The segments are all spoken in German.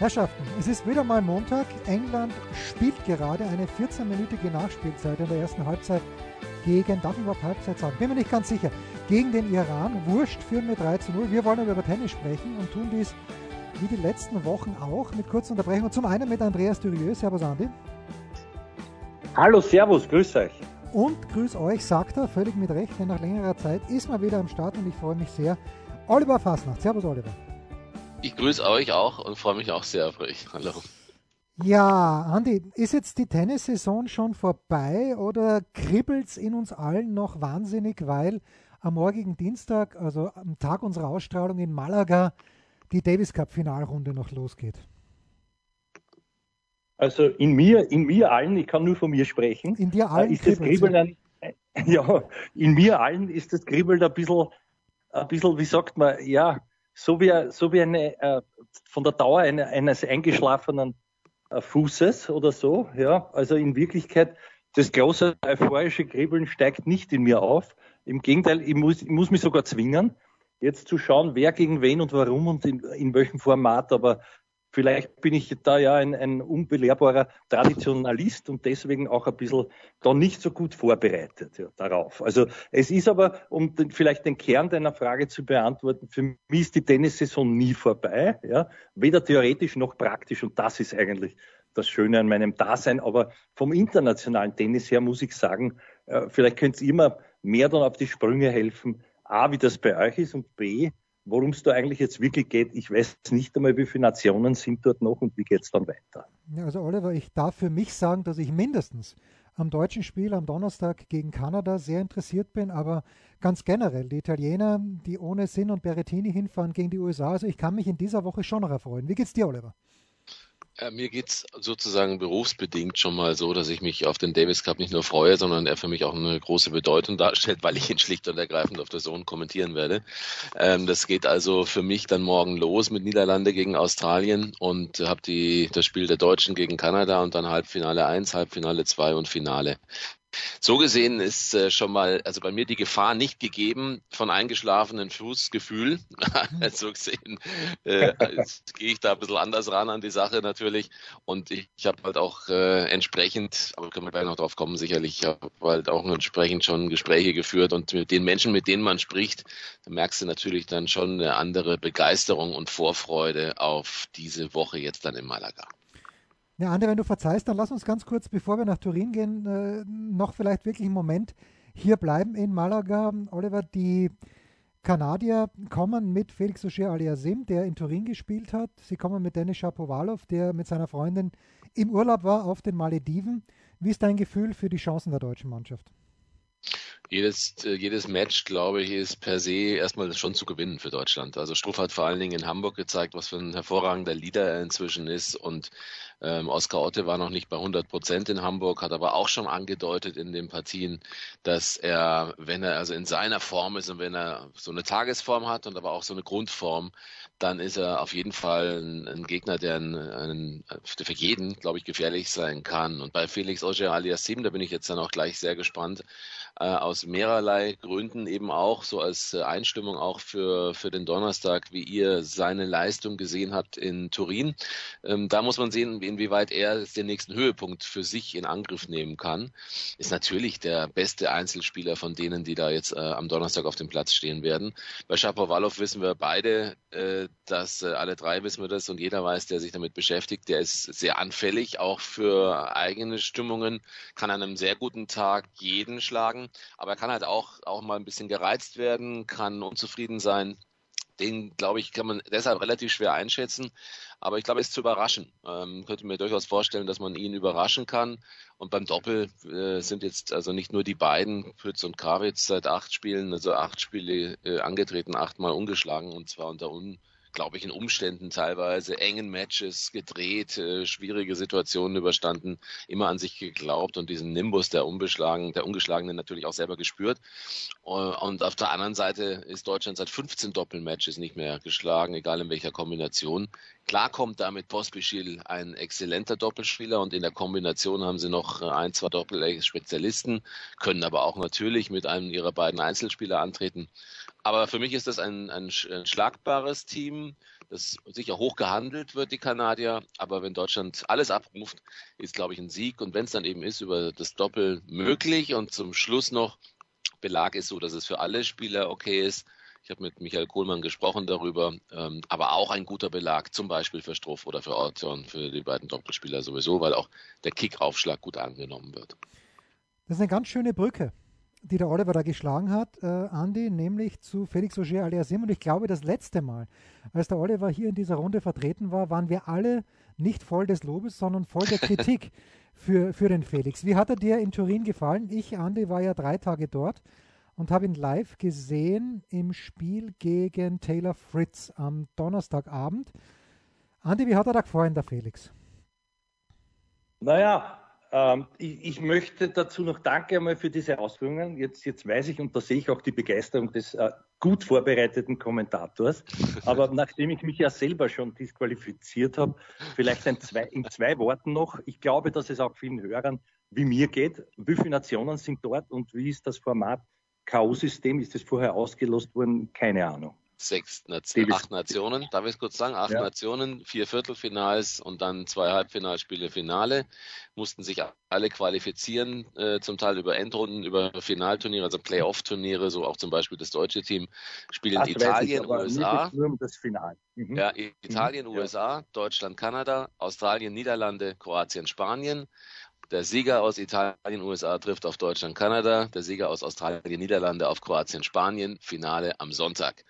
Herrschaften, es ist wieder mal Montag. England spielt gerade eine 14-minütige Nachspielzeit in der ersten Halbzeit gegen, darf ich überhaupt Halbzeit sagen? Bin mir nicht ganz sicher. Gegen den Iran. Wurscht führen wir 3 zu 0. Wir wollen über Tennis sprechen und tun dies wie die letzten Wochen auch mit kurzen Unterbrechungen. Zum einen mit Andreas Dürieux. Servus, Andi. Hallo, Servus, grüß euch. Und grüß euch, sagt er, völlig mit Recht, denn nach längerer Zeit ist mal wieder am Start und ich freue mich sehr. Oliver Fassnacht. Servus, Oliver. Ich grüße euch auch und freue mich auch sehr auf euch. Hallo. Ja, Andi, ist jetzt die Tennissaison schon vorbei oder kribbelt es in uns allen noch wahnsinnig, weil am morgigen Dienstag, also am Tag unserer Ausstrahlung in Malaga, die Davis Cup Finalrunde noch losgeht? Also in mir, in mir allen, ich kann nur von mir sprechen, in dir allen äh, ist das Kribbeln ein, ja, in mir allen ist das Kribbeln ein bisschen, ein bisschen, wie sagt man, ja, so wie, so wie eine, äh, von der Dauer eine, eines eingeschlafenen äh, Fußes oder so, ja. Also in Wirklichkeit, das große euphorische Kribbeln steigt nicht in mir auf. Im Gegenteil, ich muss, ich muss mich sogar zwingen, jetzt zu schauen, wer gegen wen und warum und in, in welchem Format. Aber vielleicht bin ich da ja ein, ein unbelehrbarer Traditionalist und deswegen auch ein bisschen da nicht so gut vorbereitet ja, darauf. Also es ist aber, um den, vielleicht den Kern deiner Frage zu beantworten, für mich ist die Tennissaison nie vorbei, ja, weder theoretisch noch praktisch und das ist eigentlich das Schöne an meinem Dasein. Aber vom internationalen Tennis her muss ich sagen, äh, vielleicht könnt ihr immer mehr dann auf die Sprünge helfen, A, wie das bei euch ist und B, worum es da eigentlich jetzt wirklich geht. Ich weiß nicht einmal, wie viele Nationen sind dort noch und wie geht es dann weiter. Ja, also Oliver, ich darf für mich sagen, dass ich mindestens am deutschen Spiel am Donnerstag gegen Kanada sehr interessiert bin, aber ganz generell die Italiener, die ohne Sinn und Berrettini hinfahren gegen die USA, also ich kann mich in dieser Woche schon noch erfreuen. Wie geht's dir, Oliver? Äh, mir geht's sozusagen berufsbedingt schon mal so, dass ich mich auf den Davis Cup nicht nur freue, sondern er für mich auch eine große Bedeutung darstellt, weil ich ihn schlicht und ergreifend auf der Zone kommentieren werde. Ähm, das geht also für mich dann morgen los mit Niederlande gegen Australien und habe die das Spiel der Deutschen gegen Kanada und dann Halbfinale 1, Halbfinale 2 und Finale. So gesehen ist äh, schon mal, also bei mir die Gefahr nicht gegeben von eingeschlafenen Fußgefühl. so gesehen äh, gehe ich da ein bisschen anders ran an die Sache natürlich. Und ich, ich habe halt auch äh, entsprechend, aber können wir gleich noch drauf kommen, sicherlich, ich habe halt auch entsprechend schon Gespräche geführt und mit den Menschen, mit denen man spricht, da merkst du natürlich dann schon eine andere Begeisterung und Vorfreude auf diese Woche jetzt dann in Malaga. Ja, Ande, wenn du verzeihst, dann lass uns ganz kurz, bevor wir nach Turin gehen, äh, noch vielleicht wirklich einen Moment hier bleiben in Malaga. Oliver, die Kanadier kommen mit Felix Auger aliasim der in Turin gespielt hat. Sie kommen mit Denis Shapovalov, der mit seiner Freundin im Urlaub war auf den Malediven. Wie ist dein Gefühl für die Chancen der deutschen Mannschaft? jedes, äh, jedes Match, glaube ich, ist per se erstmal schon zu gewinnen für Deutschland. Also Struff hat vor allen Dingen in Hamburg gezeigt, was für ein hervorragender Leader er inzwischen ist. Und ähm, Oskar Otte war noch nicht bei 100 Prozent in Hamburg, hat aber auch schon angedeutet in den Partien, dass er, wenn er also in seiner Form ist und wenn er so eine Tagesform hat und aber auch so eine Grundform, dann ist er auf jeden Fall ein, ein Gegner, der, ein, ein, der für jeden, glaube ich, gefährlich sein kann. Und bei Felix Auger alias Sim, da bin ich jetzt dann auch gleich sehr gespannt, äh, aus mehrerlei Gründen eben auch, so als äh, Einstimmung auch für, für den Donnerstag, wie ihr seine Leistung gesehen habt in Turin. Ähm, da muss man sehen, inwieweit er den nächsten Höhepunkt für sich in Angriff nehmen kann. Ist natürlich der beste Einzelspieler von denen, die da jetzt äh, am Donnerstag auf dem Platz stehen werden. Bei Shapovalov wissen wir beide, äh, dass äh, alle drei wissen wir das und jeder weiß, der sich damit beschäftigt, der ist sehr anfällig, auch für eigene Stimmungen, kann an einem sehr guten Tag jeden schlagen, aber er kann halt auch, auch mal ein bisschen gereizt werden, kann unzufrieden sein. Den, glaube ich, kann man deshalb relativ schwer einschätzen. Aber ich glaube, es ist zu überraschen. Ähm, könnte mir durchaus vorstellen, dass man ihn überraschen kann. Und beim Doppel äh, sind jetzt also nicht nur die beiden, Pütz und Krawitz, seit acht Spielen, also acht Spiele äh, angetreten, achtmal ungeschlagen und zwar unter un glaube ich, in Umständen teilweise engen Matches gedreht, äh, schwierige Situationen überstanden, immer an sich geglaubt und diesen Nimbus der unbeschlagen, der ungeschlagenen natürlich auch selber gespürt. Äh, und auf der anderen Seite ist Deutschland seit 15 Doppelmatches nicht mehr geschlagen, egal in welcher Kombination. Klar kommt damit Pospischil ein exzellenter Doppelspieler und in der Kombination haben sie noch ein, zwei Doppel-Spezialisten, können aber auch natürlich mit einem ihrer beiden Einzelspieler antreten. Aber für mich ist das ein, ein, ein schlagbares Team, das sicher hoch gehandelt wird, die Kanadier. Aber wenn Deutschland alles abruft, ist, glaube ich, ein Sieg. Und wenn es dann eben ist, über das Doppel möglich. Und zum Schluss noch, Belag ist so, dass es für alle Spieler okay ist. Ich habe mit Michael Kohlmann gesprochen darüber, ähm, aber auch ein guter Belag, zum Beispiel für Struff oder für Orton, für die beiden Doppelspieler sowieso, weil auch der Kickaufschlag gut angenommen wird. Das ist eine ganz schöne Brücke, die der Oliver da geschlagen hat, äh, Andi, nämlich zu Felix Auger aliasim. Und ich glaube, das letzte Mal, als der Oliver hier in dieser Runde vertreten war, waren wir alle nicht voll des Lobes, sondern voll der Kritik für, für den Felix. Wie hat er dir in Turin gefallen? Ich, Andi, war ja drei Tage dort und habe ihn live gesehen im Spiel gegen Taylor Fritz am Donnerstagabend. Andi, wie hat er da gefallen, der Felix? Naja, ähm, ich, ich, möchte dazu noch Danke einmal für diese Ausführungen. Jetzt, jetzt weiß ich und da sehe ich auch die Begeisterung des äh, gut vorbereiteten Kommentators. Aber nachdem ich mich ja selber schon disqualifiziert habe, vielleicht zwei, in zwei Worten noch. Ich glaube, dass es auch vielen Hörern wie mir geht. Wie viele Nationen sind dort und wie ist das Format? K.O.-System, ist das vorher ausgelost worden? Keine Ahnung. Sechs, Nation, acht Nationen, darf ich es kurz sagen? Acht ja. Nationen, vier Viertelfinals und dann zwei Halbfinalspiele, Finale. Mussten sich alle qualifizieren, äh, zum Teil über Endrunden, über Finalturniere, also Playoff-Turniere, so auch zum Beispiel das deutsche Team spielen das Italien, ich, USA. Nur um das Final. Mhm. Ja, Italien, mhm. USA, Deutschland, Kanada, Australien, Niederlande, Kroatien, Spanien. Der Sieger aus Italien, USA trifft auf Deutschland, Kanada. Der Sieger aus Australien, Niederlande auf Kroatien, Spanien. Finale am Sonntag.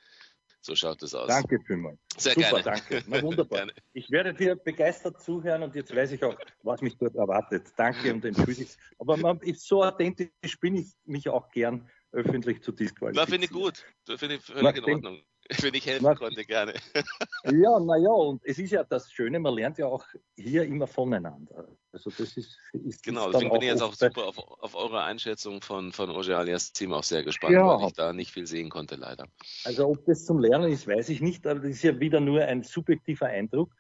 So schaut es aus. Danke vielmals. Sehr Super, gerne. danke. Na, wunderbar. Gerne. Ich werde dir begeistert zuhören und jetzt weiß ich auch, was mich dort erwartet. Danke und entschuldige. Aber man, ist so authentisch bin ich mich auch gern öffentlich zu disqualifizieren. Da finde ich gut. Da finde ich völlig in Ordnung. wenn ich helfen konnte, gerne. ja, naja, und es ist ja das Schöne, man lernt ja auch hier immer voneinander. Also das ist, ist genau, deswegen bin ich jetzt auch super auf, auf, eure Einschätzung von, von Oje alias Team auch sehr gespannt, ja. weil ich da nicht viel sehen konnte, leider. Also ob das zum Lernen ist, weiß ich nicht, aber das ist ja wieder nur ein subjektiver Eindruck.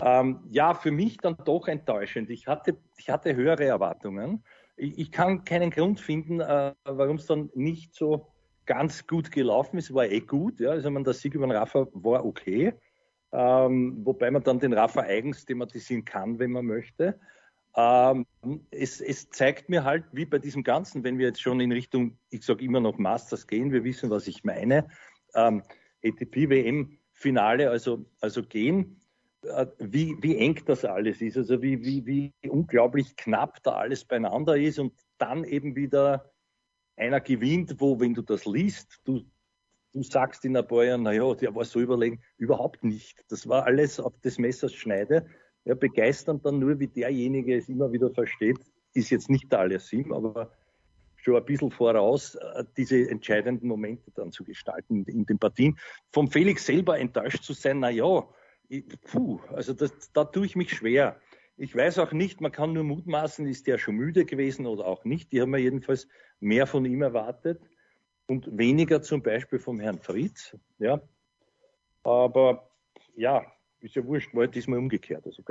Ähm, ja, für mich dann doch enttäuschend. Ich hatte, ich hatte höhere Erwartungen. Ich, ich kann keinen Grund finden, äh, warum es dann nicht so ganz gut gelaufen ist, war eh gut. Ja. Also man, der Sieg über den Rafa war okay. Ähm, wobei man dann den Rafa eigens thematisieren kann, wenn man möchte. Ähm, es, es, zeigt mir halt, wie bei diesem Ganzen, wenn wir jetzt schon in Richtung, ich sage immer noch Masters gehen, wir wissen, was ich meine, ähm, ATP-WM-Finale also, also gehen, äh, wie, wie eng das alles ist, also wie, wie, wie unglaublich knapp da alles beieinander ist und dann eben wieder einer gewinnt, wo, wenn du das liest, du, du sagst in ein paar Jahren, naja, der war so überlegen, überhaupt nicht. Das war alles auf des Messers Schneide. Ja, begeisternd dann nur, wie derjenige es immer wieder versteht, ist jetzt nicht der Aliasim, aber schon ein bisschen voraus, äh, diese entscheidenden Momente dann zu gestalten in den Partien. Vom Felix selber enttäuscht zu sein, na ja, puh, also das, da tue ich mich schwer. Ich weiß auch nicht, man kann nur mutmaßen, ist der schon müde gewesen oder auch nicht. Die haben wir jedenfalls mehr von ihm erwartet und weniger zum Beispiel vom Herrn Fritz. Ja. Aber ja, ist ja wurscht, war diesmal umgekehrt. Also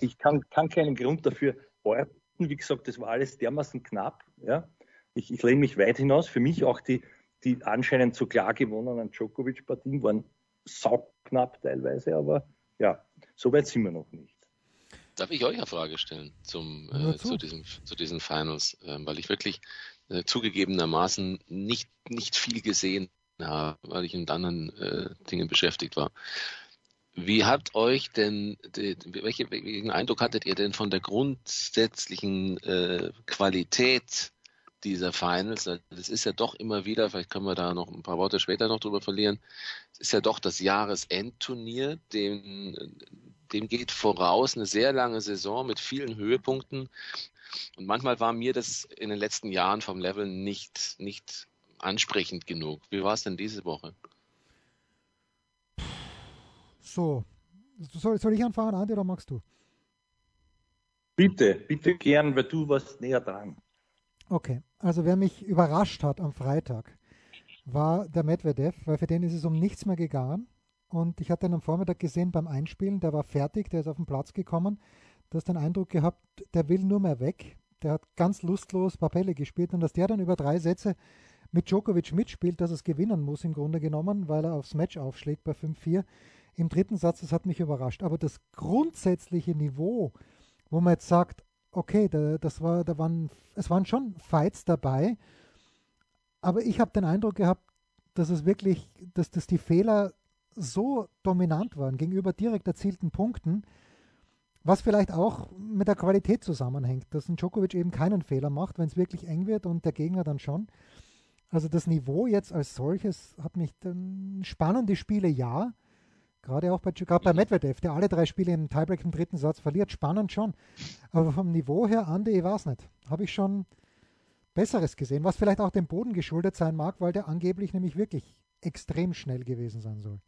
ich kann, kann keinen Grund dafür orten. Wie gesagt, das war alles dermaßen knapp. Ja. Ich, ich lehne mich weit hinaus. Für mich auch die, die anscheinend so klar gewonnenen Djokovic-Partien waren sauknapp teilweise, aber ja, so weit sind wir noch nicht. Darf ich euch eine Frage stellen zum, äh, zu. diesen, zu diesen Finals? Äh, weil ich wirklich äh, zugegebenermaßen nicht, nicht viel gesehen habe, weil ich in anderen äh, Dingen beschäftigt war. Wie habt euch denn, die, welche, welchen Eindruck hattet ihr denn von der grundsätzlichen äh, Qualität dieser Finals? Das ist ja doch immer wieder, vielleicht können wir da noch ein paar Worte später noch drüber verlieren, es ist ja doch das Jahresendturnier, dem, dem geht voraus eine sehr lange Saison mit vielen Höhepunkten. Und manchmal war mir das in den letzten Jahren vom Level nicht, nicht ansprechend genug. Wie war es denn diese Woche? So, soll, soll ich anfangen, Andi, oder magst du? Bitte, bitte gern, weil du warst näher dran. Okay, also wer mich überrascht hat am Freitag, war der Medvedev, weil für den ist es um nichts mehr gegangen. Und ich hatte ihn am Vormittag gesehen beim Einspielen, der war fertig, der ist auf den Platz gekommen. Du hast den Eindruck gehabt, der will nur mehr weg. Der hat ganz lustlos Papelle gespielt und dass der dann über drei Sätze mit Djokovic mitspielt, dass es gewinnen muss im Grunde genommen, weil er aufs Match aufschlägt bei 5-4. Im dritten Satz, das hat mich überrascht. Aber das grundsätzliche Niveau, wo man jetzt sagt, okay, da, das war, da waren, es waren schon Fights dabei, aber ich habe den Eindruck gehabt, dass es wirklich, dass, dass die Fehler so dominant waren gegenüber direkt erzielten Punkten, was vielleicht auch mit der Qualität zusammenhängt, dass ein Djokovic eben keinen Fehler macht, wenn es wirklich eng wird und der Gegner dann schon. Also das Niveau jetzt als solches hat mich dann spannende Spiele ja, gerade auch bei, gerade bei Medvedev, der alle drei Spiele im Tiebreak im dritten Satz verliert, spannend schon. Aber vom Niveau her, Andi, ich weiß nicht, habe ich schon Besseres gesehen, was vielleicht auch dem Boden geschuldet sein mag, weil der angeblich nämlich wirklich extrem schnell gewesen sein soll.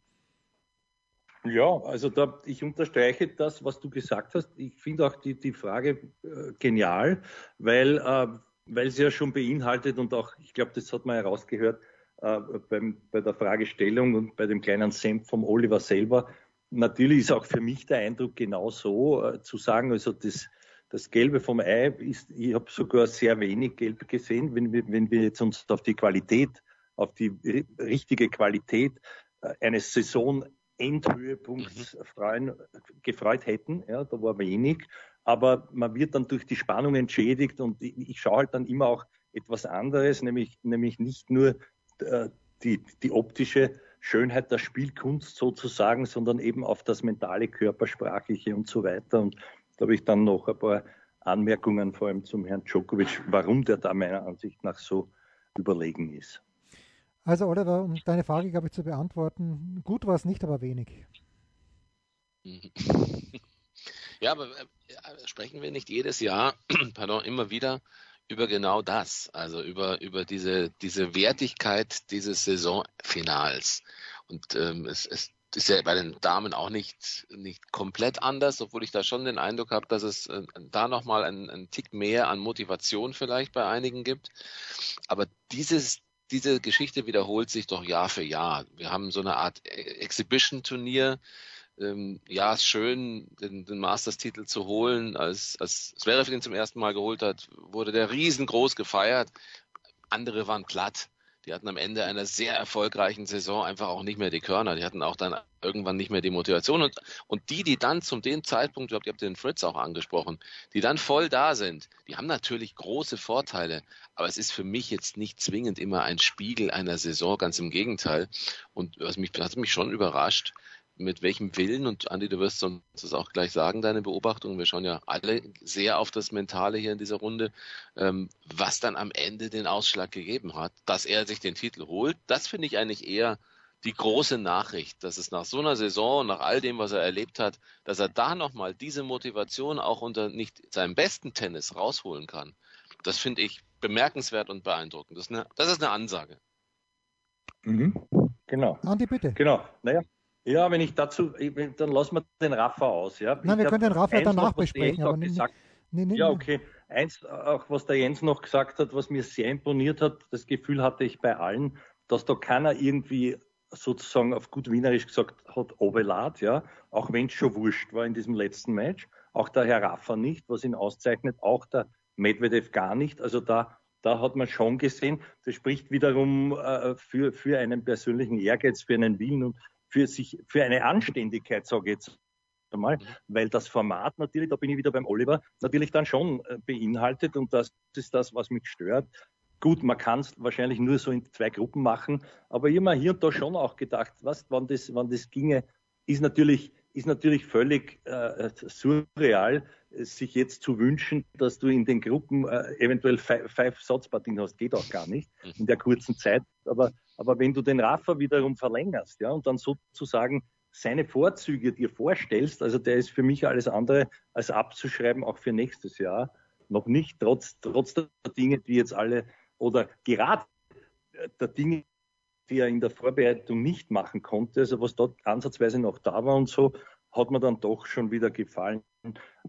Ja, also da, ich unterstreiche das, was du gesagt hast. Ich finde auch die, die Frage äh, genial, weil, äh, weil sie ja schon beinhaltet und auch, ich glaube, das hat man herausgehört äh, beim, bei der Fragestellung und bei dem kleinen Senf vom Oliver selber. Natürlich ist auch für mich der Eindruck genau so, äh, zu sagen, also das, das Gelbe vom Ei ist, ich habe sogar sehr wenig Gelb gesehen, wenn wir, wenn wir jetzt uns auf die Qualität, auf die richtige Qualität äh, eines Saisonendhöhepunkts mhm. freuen, gefreut hätten. Ja, da war wenig. Aber man wird dann durch die Spannung entschädigt und ich, ich schaue halt dann immer auch etwas anderes, nämlich, nämlich nicht nur äh, die, die optische Schönheit der Spielkunst sozusagen, sondern eben auf das mentale, körpersprachliche und so weiter. Und da habe ich dann noch ein paar Anmerkungen, vor allem zum Herrn Djokovic, warum der da meiner Ansicht nach so überlegen ist. Also Oliver, um deine Frage, glaube ich, zu beantworten, gut war es nicht, aber wenig. Ja, aber äh, sprechen wir nicht jedes Jahr, pardon, immer wieder über genau das, also über, über diese, diese Wertigkeit dieses Saisonfinals. Und ähm, es, es ist ja bei den Damen auch nicht, nicht komplett anders, obwohl ich da schon den Eindruck habe, dass es äh, da nochmal einen, einen Tick mehr an Motivation vielleicht bei einigen gibt. Aber dieses, diese Geschichte wiederholt sich doch Jahr für Jahr. Wir haben so eine Art Exhibition-Turnier. Ähm, ja, ist schön, den, den Masters-Titel zu holen. Als, als Zverev den zum ersten Mal geholt hat, wurde der riesengroß gefeiert. Andere waren platt die hatten am Ende einer sehr erfolgreichen Saison einfach auch nicht mehr die Körner. Die hatten auch dann irgendwann nicht mehr die Motivation. Und, und die, die dann zum dem Zeitpunkt, ich ihr habt den Fritz auch angesprochen, die dann voll da sind, die haben natürlich große Vorteile. Aber es ist für mich jetzt nicht zwingend immer ein Spiegel einer Saison, ganz im Gegenteil. Und was mich, hat mich schon überrascht, mit welchem Willen, und Andi, du wirst uns das auch gleich sagen, deine Beobachtung, wir schauen ja alle sehr auf das Mentale hier in dieser Runde, ähm, was dann am Ende den Ausschlag gegeben hat, dass er sich den Titel holt, das finde ich eigentlich eher die große Nachricht, dass es nach so einer Saison, nach all dem, was er erlebt hat, dass er da nochmal diese Motivation auch unter nicht seinem besten Tennis rausholen kann. Das finde ich bemerkenswert und beeindruckend. Das ist eine, das ist eine Ansage. Mhm. Genau. Andi, bitte. Genau. Naja, ja, wenn ich dazu, dann lassen wir den Rafa aus. Ja. Nein, ich wir können den Rafa danach besprechen. Aber gesagt, nee, nee, ja, okay. Eins, auch was der Jens noch gesagt hat, was mir sehr imponiert hat, das Gefühl hatte ich bei allen, dass da keiner irgendwie sozusagen auf gut Wienerisch gesagt hat, Obelat, ja, auch wenn es schon wurscht war in diesem letzten Match. Auch der Herr Rafa nicht, was ihn auszeichnet, auch der Medvedev gar nicht. Also da, da hat man schon gesehen, das spricht wiederum äh, für, für einen persönlichen Ehrgeiz, für einen Willen und für sich, für eine Anständigkeit, sage ich jetzt einmal, mhm. weil das Format natürlich, da bin ich wieder beim Oliver, natürlich dann schon äh, beinhaltet und das ist das, was mich stört. Gut, man kann es wahrscheinlich nur so in zwei Gruppen machen, aber ich habe mir hier und da schon auch gedacht, was, wann das, wann das ginge, ist natürlich, ist natürlich völlig äh, surreal, sich jetzt zu wünschen, dass du in den Gruppen äh, eventuell five Satzpartien hast, geht auch gar nicht mhm. in der kurzen Zeit. Aber aber wenn du den Rafa wiederum verlängerst, ja, und dann sozusagen seine Vorzüge dir vorstellst, also der ist für mich alles andere als abzuschreiben, auch für nächstes Jahr. Noch nicht, trotz, trotz der Dinge, die jetzt alle, oder gerade der Dinge, die er in der Vorbereitung nicht machen konnte, also was dort ansatzweise noch da war und so, hat mir dann doch schon wieder gefallen.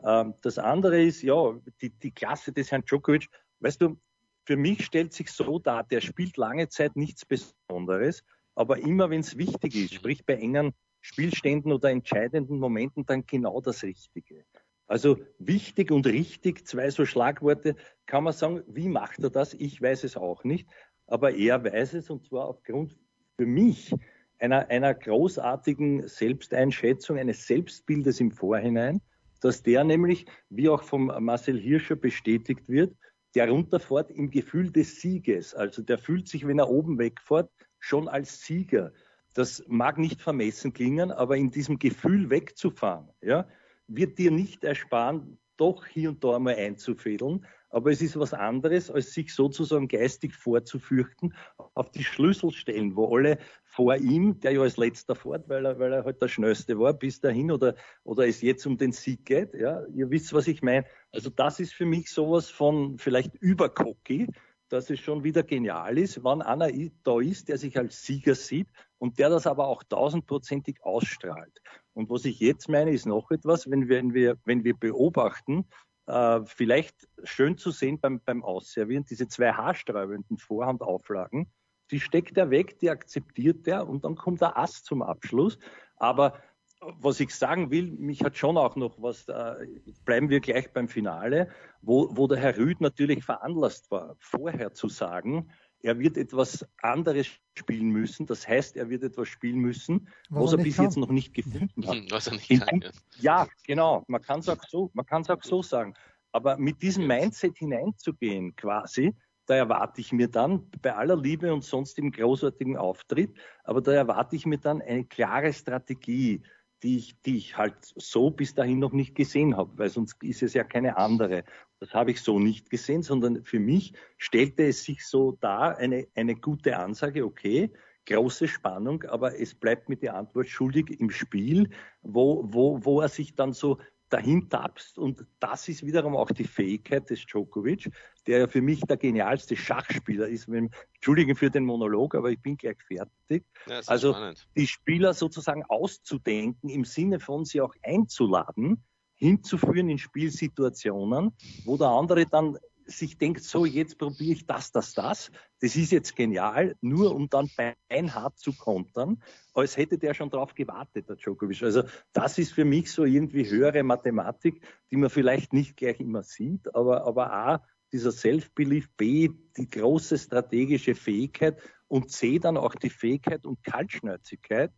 Ähm, das andere ist, ja, die, die Klasse des Herrn Djokovic, weißt du, für mich stellt sich so dar, der spielt lange Zeit nichts Besonderes, aber immer wenn es wichtig ist, sprich bei engen Spielständen oder entscheidenden Momenten, dann genau das Richtige. Also wichtig und richtig, zwei so Schlagworte, kann man sagen, wie macht er das? Ich weiß es auch nicht, aber er weiß es und zwar aufgrund für mich einer, einer großartigen Selbsteinschätzung, eines Selbstbildes im Vorhinein, dass der nämlich, wie auch vom Marcel Hirscher bestätigt wird, der runterfährt im Gefühl des Sieges. Also der fühlt sich, wenn er oben wegfährt, schon als Sieger. Das mag nicht vermessen klingen, aber in diesem Gefühl wegzufahren, ja, wird dir nicht ersparen, doch hier und da mal einzufädeln. Aber es ist was anderes, als sich sozusagen geistig vorzufürchten auf die Schlüsselstellen, wo alle vor ihm, der ja als letzter fährt, weil er, weil er halt der Schnellste war, bis dahin oder, oder es jetzt um den Sieg geht. Ja, ihr wisst, was ich meine. Also das ist für mich sowas von vielleicht übercocky, dass es schon wieder genial ist, wenn einer da ist, der sich als Sieger sieht und der das aber auch tausendprozentig ausstrahlt. Und was ich jetzt meine, ist noch etwas, wenn wir, wenn wir, wenn wir beobachten, äh, vielleicht schön zu sehen beim, beim Ausservieren, diese zwei haarsträubenden Vorhandauflagen, die steckt er weg, die akzeptiert er und dann kommt der Ass zum Abschluss. Aber was ich sagen will, mich hat schon auch noch was, äh, bleiben wir gleich beim Finale, wo, wo der Herr Rüd natürlich veranlasst war, vorher zu sagen, er wird etwas anderes spielen müssen. Das heißt, er wird etwas spielen müssen, was, was er, bis kann. jetzt noch nicht gefunden hat. Was er nicht kann, ja. ja, genau. Man kann es auch so, man kann es auch so sagen. Aber mit diesem Mindset hineinzugehen, quasi, da erwarte ich mir dann bei aller Liebe und sonst im großartigen Auftritt, aber da erwarte ich mir dann eine klare Strategie, die ich, die ich halt so bis dahin noch nicht gesehen habe, weil sonst ist es ja keine andere. Das habe ich so nicht gesehen, sondern für mich stellte es sich so dar, eine, eine gute Ansage, okay, große Spannung, aber es bleibt mir die Antwort schuldig im Spiel, wo, wo, wo er sich dann so dahin tapst. Und das ist wiederum auch die Fähigkeit des Djokovic, der ja für mich der genialste Schachspieler ist. Wenn, Entschuldigen für den Monolog, aber ich bin gleich fertig. Ja, also spannend. die Spieler sozusagen auszudenken, im Sinne von sie auch einzuladen, hinzuführen in Spielsituationen, wo der andere dann sich denkt, so jetzt probiere ich das, das, das. Das ist jetzt genial, nur um dann beinhart zu kontern, als hätte der schon drauf gewartet, der Djokovic. Also das ist für mich so irgendwie höhere Mathematik, die man vielleicht nicht gleich immer sieht, aber, aber A, dieser Self-Belief, B, die große strategische Fähigkeit und C, dann auch die Fähigkeit und Kaltschnäuzigkeit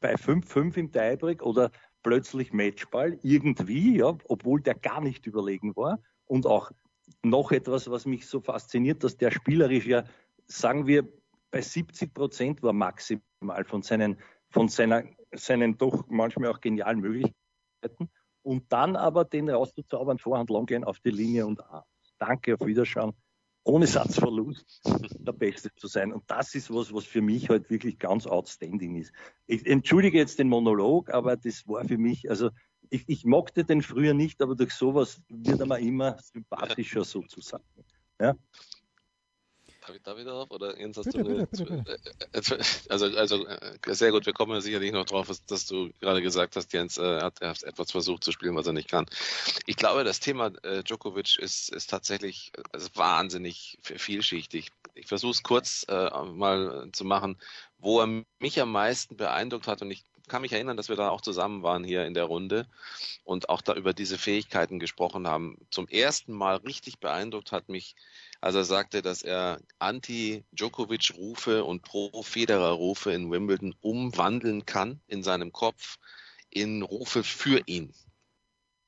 bei 5-5 im Tiebreak oder plötzlich Matchball irgendwie, ja, obwohl der gar nicht überlegen war und auch noch etwas, was mich so fasziniert, dass der spielerisch ja, sagen wir, bei 70 Prozent war maximal von seinen, von seiner, seinen doch manchmal auch genialen Möglichkeiten. Und dann aber den rauszuzaubern, Vorhand, Longgehen auf die Linie und A. Danke, auf Wiederschauen. Ohne Satzverlust der Beste zu sein. Und das ist was, was für mich halt wirklich ganz outstanding ist. Ich entschuldige jetzt den Monolog, aber das war für mich, also ich, ich mochte den früher nicht, aber durch sowas wird er mir immer sympathischer sozusagen. Ja. Darf ich da wieder auf? Oder Jens, hast bitte, du bitte, bitte, bitte. Also, also äh, sehr gut, wir kommen ja sicherlich noch drauf, dass du gerade gesagt hast, Jens äh, hat, er hat etwas versucht zu spielen, was er nicht kann. Ich glaube, das Thema äh, Djokovic ist, ist tatsächlich also wahnsinnig vielschichtig. Ich versuche es kurz äh, mal zu machen, wo er mich am meisten beeindruckt hat und ich kann mich erinnern, dass wir da auch zusammen waren hier in der Runde und auch da über diese Fähigkeiten gesprochen haben. Zum ersten Mal richtig beeindruckt hat mich, als er sagte, dass er Anti-Djokovic-Rufe und Pro-Federer-Rufe in Wimbledon umwandeln kann in seinem Kopf in Rufe für ihn.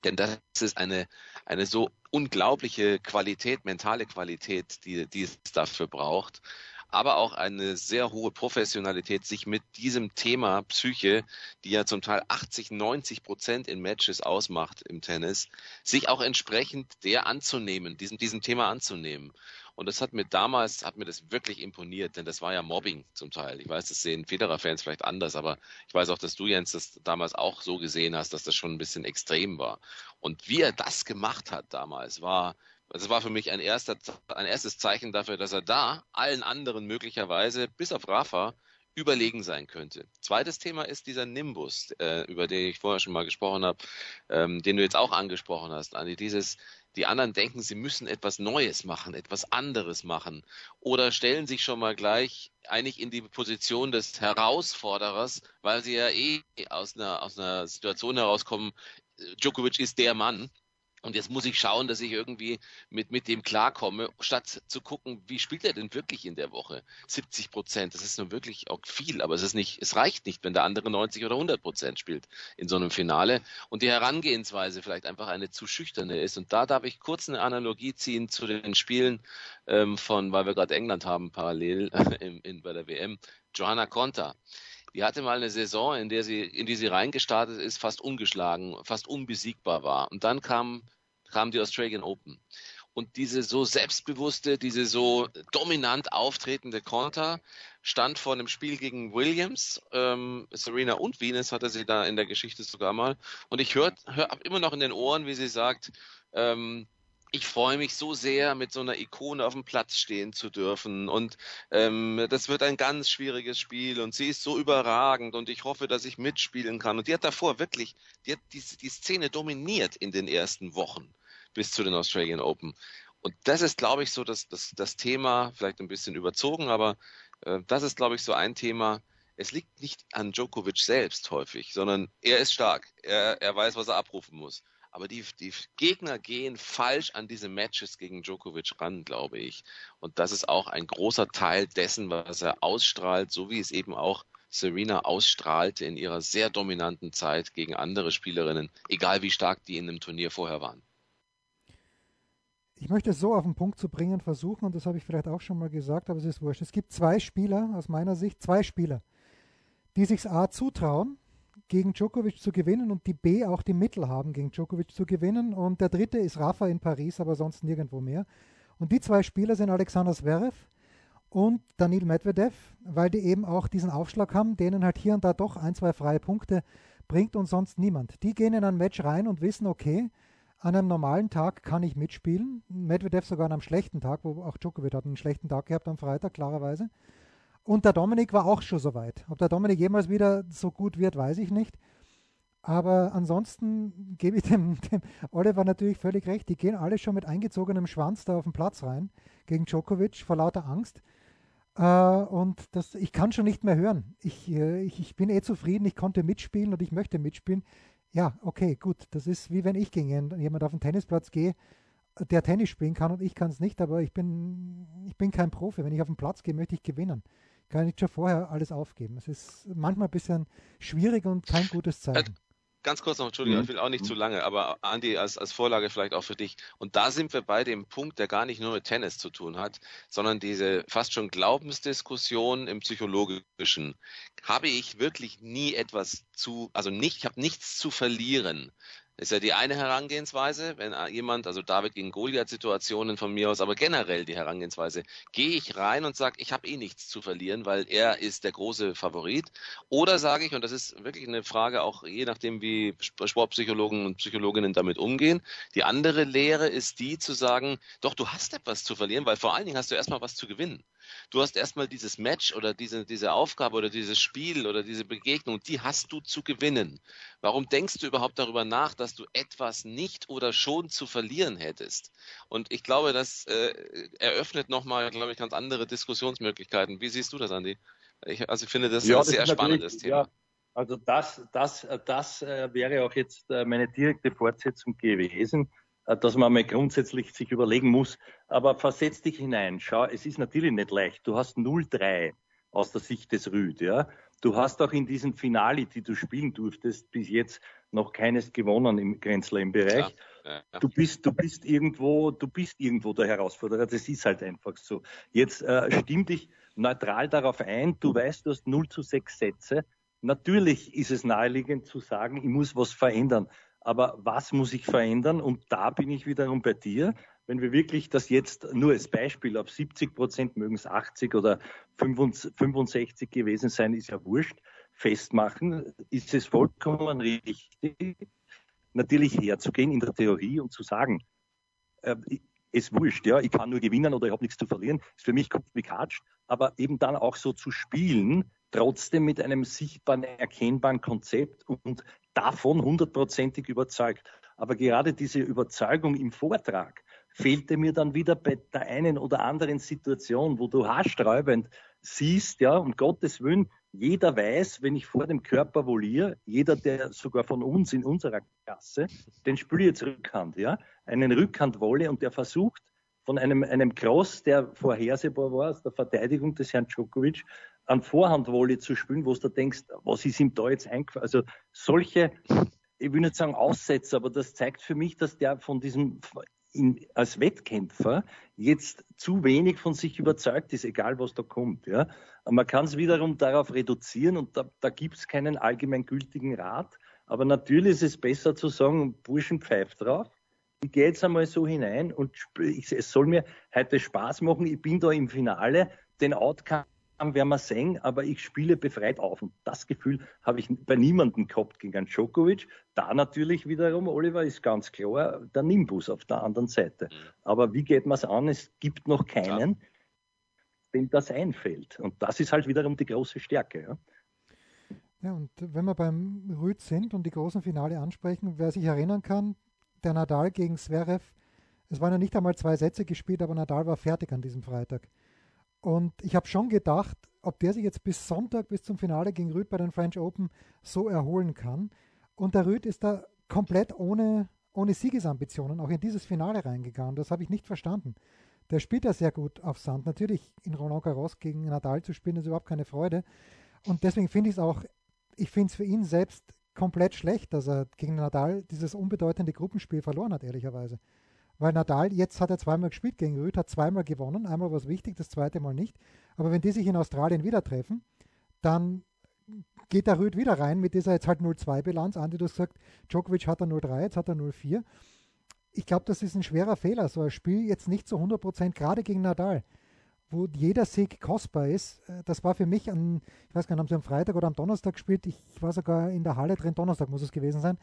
Denn das ist eine, eine so unglaubliche Qualität, mentale Qualität, die, die es dafür braucht aber auch eine sehr hohe Professionalität, sich mit diesem Thema Psyche, die ja zum Teil 80, 90 Prozent in Matches ausmacht im Tennis, sich auch entsprechend der anzunehmen, diesem, diesem Thema anzunehmen. Und das hat mir damals, hat mir das wirklich imponiert, denn das war ja Mobbing zum Teil. Ich weiß, das sehen Federer-Fans vielleicht anders, aber ich weiß auch, dass du, Jens, das damals auch so gesehen hast, dass das schon ein bisschen extrem war. Und wie er das gemacht hat damals, war, das war für mich ein, erster, ein erstes Zeichen dafür, dass er da allen anderen möglicherweise, bis auf Rafa, überlegen sein könnte. Zweites Thema ist dieser Nimbus, äh, über den ich vorher schon mal gesprochen habe, ähm, den du jetzt auch angesprochen hast, Andi. Dieses, die anderen denken, sie müssen etwas Neues machen, etwas anderes machen oder stellen sich schon mal gleich eigentlich in die Position des Herausforderers, weil sie ja eh aus einer, aus einer Situation herauskommen, Djokovic ist der Mann und jetzt muss ich schauen, dass ich irgendwie mit, mit dem klarkomme, statt zu gucken, wie spielt er denn wirklich in der Woche? 70 Prozent, das ist nun wirklich auch viel, aber es ist nicht, es reicht nicht, wenn der andere 90 oder 100 Prozent spielt in so einem Finale und die Herangehensweise vielleicht einfach eine zu schüchterne ist. Und da darf ich kurz eine Analogie ziehen zu den Spielen ähm, von, weil wir gerade England haben, parallel in, in, bei der WM, Johanna Konta. Die hatte mal eine Saison, in der sie, in die sie reingestartet ist, fast ungeschlagen, fast unbesiegbar war. Und dann kam kam die Australian Open. Und diese so selbstbewusste, diese so dominant auftretende Konter stand vor einem Spiel gegen Williams. Ähm, Serena und Venus hatte sie da in der Geschichte sogar mal. Und ich höre hör immer noch in den Ohren, wie sie sagt, ähm, ich freue mich so sehr, mit so einer Ikone auf dem Platz stehen zu dürfen. Und ähm, das wird ein ganz schwieriges Spiel und sie ist so überragend und ich hoffe, dass ich mitspielen kann. Und die hat davor wirklich, die hat die, die Szene dominiert in den ersten Wochen bis zu den Australian Open. Und das ist, glaube ich, so das, das, das Thema, vielleicht ein bisschen überzogen, aber äh, das ist, glaube ich, so ein Thema. Es liegt nicht an Djokovic selbst häufig, sondern er ist stark. Er, er weiß, was er abrufen muss. Aber die, die Gegner gehen falsch an diese Matches gegen Djokovic ran, glaube ich. Und das ist auch ein großer Teil dessen, was er ausstrahlt, so wie es eben auch Serena ausstrahlte in ihrer sehr dominanten Zeit gegen andere Spielerinnen, egal wie stark die in einem Turnier vorher waren ich möchte es so auf den Punkt zu bringen versuchen, und das habe ich vielleicht auch schon mal gesagt, aber es ist wurscht. Es gibt zwei Spieler, aus meiner Sicht, zwei Spieler, die sich A zutrauen, gegen Djokovic zu gewinnen und die B auch die Mittel haben, gegen Djokovic zu gewinnen. Und der dritte ist Rafa in Paris, aber sonst nirgendwo mehr. Und die zwei Spieler sind Alexander Zverev und Danil Medvedev, weil die eben auch diesen Aufschlag haben, denen halt hier und da doch ein, zwei freie Punkte bringt und sonst niemand. Die gehen in ein Match rein und wissen, okay, an einem normalen Tag kann ich mitspielen. Medvedev sogar an einem schlechten Tag, wo auch Djokovic hat einen schlechten Tag gehabt am Freitag, klarerweise. Und der Dominik war auch schon so weit. Ob der Dominik jemals wieder so gut wird, weiß ich nicht. Aber ansonsten gebe ich dem, dem, Oliver natürlich völlig recht. Die gehen alle schon mit eingezogenem Schwanz da auf den Platz rein gegen Djokovic vor lauter Angst. Äh, und das, ich kann schon nicht mehr hören. Ich, äh, ich, ich bin eh zufrieden, ich konnte mitspielen und ich möchte mitspielen ja, okay, gut. Das ist wie wenn ich gegen jemand auf den Tennisplatz gehe, der Tennis spielen kann und ich kann es nicht, aber ich bin, ich bin kein Profi. Wenn ich auf den Platz gehe, möchte ich gewinnen. Kann ich schon vorher alles aufgeben. Es ist manchmal ein bisschen schwierig und kein gutes Zeichen. Ganz kurz noch, Entschuldigung, mhm. ich will auch nicht zu lange, aber Andi, als, als Vorlage vielleicht auch für dich. Und da sind wir bei dem Punkt, der gar nicht nur mit Tennis zu tun hat, sondern diese fast schon Glaubensdiskussion im Psychologischen. Habe ich wirklich nie etwas zu, also nicht, ich habe nichts zu verlieren ist ja die eine Herangehensweise, wenn jemand, also David gegen Goliath-Situationen von mir aus, aber generell die Herangehensweise, gehe ich rein und sage, ich habe eh nichts zu verlieren, weil er ist der große Favorit. Oder sage ich, und das ist wirklich eine Frage auch je nachdem, wie Sportpsychologen und Psychologinnen damit umgehen, die andere Lehre ist die zu sagen, doch, du hast etwas zu verlieren, weil vor allen Dingen hast du erstmal was zu gewinnen. Du hast erstmal dieses Match oder diese, diese Aufgabe oder dieses Spiel oder diese Begegnung, die hast du zu gewinnen. Warum denkst du überhaupt darüber nach, dass du etwas nicht oder schon zu verlieren hättest? Und ich glaube, das äh, eröffnet nochmal, glaube ich, ganz andere Diskussionsmöglichkeiten. Wie siehst du das, Andi? Ich, also ich finde das ja, ein sehr spannendes Thema. Ja. Also das, das, das äh, wäre auch jetzt äh, meine direkte Fortsetzung gewesen. Äh, dass man mal grundsätzlich sich überlegen muss. Aber versetz dich hinein. Schau, es ist natürlich nicht leicht. Du hast 0-3 aus der Sicht des Rüd, ja. Du hast auch in diesen Finale, die du spielen durftest, bis jetzt noch keines gewonnen im Grenzler im Bereich. Ja, ja. Du bist, du bist irgendwo, du bist irgendwo der Herausforderer. Das ist halt einfach so. Jetzt äh, stimm dich neutral darauf ein. Du weißt, du hast 0 zu 6 Sätze. Natürlich ist es naheliegend zu sagen, ich muss was verändern. Aber was muss ich verändern? Und da bin ich wiederum bei dir. Wenn wir wirklich das jetzt nur als Beispiel auf 70 Prozent, mögen es 80 oder 65 gewesen sein, ist ja wurscht, festmachen, ist es vollkommen richtig, natürlich herzugehen in der Theorie und zu sagen, äh, es wurscht, ja, ich kann nur gewinnen oder ich habe nichts zu verlieren, ist für mich Katsch, aber eben dann auch so zu spielen, trotzdem mit einem sichtbaren, erkennbaren Konzept und davon hundertprozentig überzeugt. Aber gerade diese Überzeugung im Vortrag fehlte mir dann wieder bei der einen oder anderen Situation, wo du haarsträubend siehst, ja, um Gottes Willen, jeder weiß, wenn ich vor dem Körper voliere, jeder, der sogar von uns in unserer Klasse, den spüre jetzt Rückhand, ja, einen Rückhandwolle und der versucht, von einem, einem Cross, der vorhersehbar war aus der Verteidigung des Herrn Djokovic, an Vorhandwolle zu spielen, wo du denkst, was ist ihm da jetzt eingefallen? Also solche, ich will nicht sagen Aussätze, aber das zeigt für mich, dass der von diesem in, als Wettkämpfer jetzt zu wenig von sich überzeugt ist, egal was da kommt. Ja. Man kann es wiederum darauf reduzieren und da, da gibt es keinen allgemeingültigen Rat. Aber natürlich ist es besser zu sagen, Burschen pfeift drauf. Ich gehe jetzt einmal so hinein und ich, es soll mir heute Spaß machen. Ich bin da im Finale. Den Outcome werden wir sehen, aber ich spiele befreit auf. Und das Gefühl habe ich bei niemandem gehabt gegen einen Djokovic. Da natürlich wiederum, Oliver, ist ganz klar der Nimbus auf der anderen Seite. Mhm. Aber wie geht man es an? Es gibt noch keinen, ja. dem das einfällt. Und das ist halt wiederum die große Stärke. Ja? Ja, und wenn wir beim Rüd sind und die großen Finale ansprechen, wer sich erinnern kann, der Nadal gegen Zverev, es waren ja nicht einmal zwei Sätze gespielt, aber Nadal war fertig an diesem Freitag. Und ich habe schon gedacht, ob der sich jetzt bis Sonntag, bis zum Finale gegen Rüd bei den French Open so erholen kann. Und der Rüd ist da komplett ohne, ohne Siegesambitionen auch in dieses Finale reingegangen. Das habe ich nicht verstanden. Der spielt ja sehr gut auf Sand. Natürlich in Roland Garros gegen Nadal zu spielen, ist überhaupt keine Freude. Und deswegen finde ich es auch, ich finde es für ihn selbst komplett schlecht, dass er gegen Nadal dieses unbedeutende Gruppenspiel verloren hat, ehrlicherweise. Weil Nadal, jetzt hat er zweimal gespielt gegen Rüd, hat zweimal gewonnen. Einmal war es wichtig, das zweite Mal nicht. Aber wenn die sich in Australien wieder treffen, dann geht der Rüd wieder rein mit dieser jetzt halt 0-2-Bilanz. Andi, du hast gesagt, Djokovic hat er 0-3, jetzt hat er 0-4. Ich glaube, das ist ein schwerer Fehler, so ein Spiel jetzt nicht zu 100 Prozent, gerade gegen Nadal, wo jeder Sieg kostbar ist. Äh, das war für mich an, ich weiß gar nicht, haben sie am Freitag oder am Donnerstag gespielt? Ich war sogar in der Halle drin, Donnerstag muss es gewesen sein.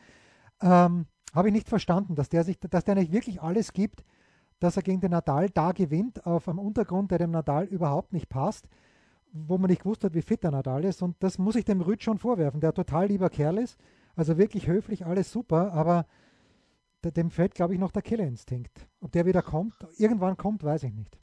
Ähm, habe ich nicht verstanden, dass der sich, dass der nicht wirklich alles gibt, dass er gegen den Nadal da gewinnt, auf einem Untergrund, der dem Nadal überhaupt nicht passt, wo man nicht gewusst hat, wie fit der Nadal ist. Und das muss ich dem Rüd schon vorwerfen, der total lieber Kerl ist. Also wirklich höflich, alles super, aber dem fällt, glaube ich, noch der Killerinstinkt. Ob der wieder kommt, irgendwann kommt, weiß ich nicht.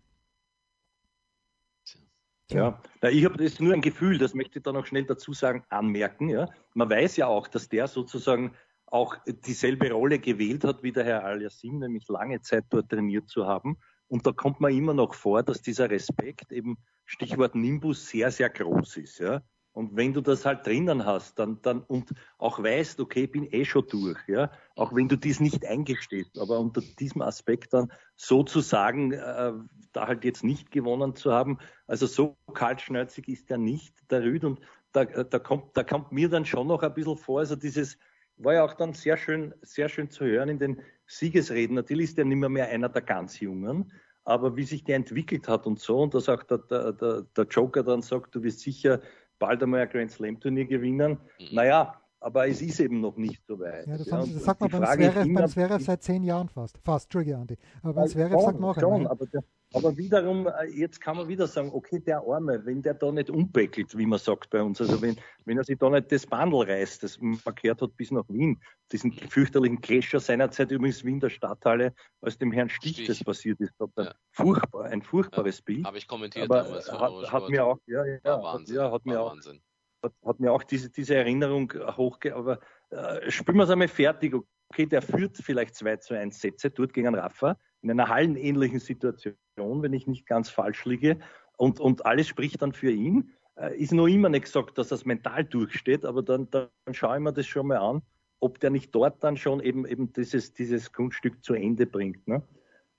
Ja, ja ich habe das nur ein Gefühl, das möchte ich da noch schnell dazu sagen, anmerken. Ja. Man weiß ja auch, dass der sozusagen auch dieselbe Rolle gewählt hat wie der Herr Al-Yassim, nämlich lange Zeit dort trainiert zu haben. Und da kommt man immer noch vor, dass dieser Respekt, eben Stichwort Nimbus, sehr, sehr groß ist. Ja? Und wenn du das halt drinnen hast, dann, dann und auch weißt, okay, bin eh schon durch, ja, auch wenn du dies nicht eingestehst, aber unter diesem Aspekt dann sozusagen äh, da halt jetzt nicht gewonnen zu haben, also so kaltschnäuzig ist er nicht, der Rüd, und da, da kommt, da kommt mir dann schon noch ein bisschen vor, also dieses, war ja auch dann sehr schön, sehr schön zu hören in den Siegesreden. Natürlich ist er nicht mehr, mehr einer der ganz Jungen, aber wie sich der entwickelt hat und so, und dass auch der, der, der, der Joker dann sagt, du wirst sicher bald einmal ein Grand Slam Turnier gewinnen. Mhm. Naja, aber es ist eben noch nicht so weit. Ja, das, ja, das sagt man beim Zverev, beim Zverev seit zehn Jahren fast. Fast, Entschuldige, Andi. Aber beim Zverev sagt man auch schon, aber der, aber wiederum, äh, jetzt kann man wieder sagen, okay, der Arme, wenn der da nicht umbeckelt, wie man sagt bei uns, also wenn, wenn er sich da nicht das Bandel reißt, das man verkehrt hat bis nach Wien, diesen fürchterlichen Clasher seinerzeit übrigens Wien der Stadthalle, als dem Herrn Stich, Stich. das passiert ist, ja. furchtbar, ein furchtbares ja, Bild. Habe ich kommentiert aber damals. Hat, hat mir auch, ja, ja, Wahnsinn, ja, hat mir auch, Wahnsinn. Hat, hat, mir auch diese, diese Erinnerung hochge, aber äh, spielen wir es einmal fertig, okay, der führt vielleicht 2 zu 1 Sätze dort gegen Rafa, in einer hallenähnlichen Situation, wenn ich nicht ganz falsch liege. Und, und alles spricht dann für ihn. Äh, ist noch immer nicht gesagt, dass das mental durchsteht, aber dann, dann schaue ich mir das schon mal an, ob der nicht dort dann schon eben, eben dieses, dieses Kunststück zu Ende bringt. Ne?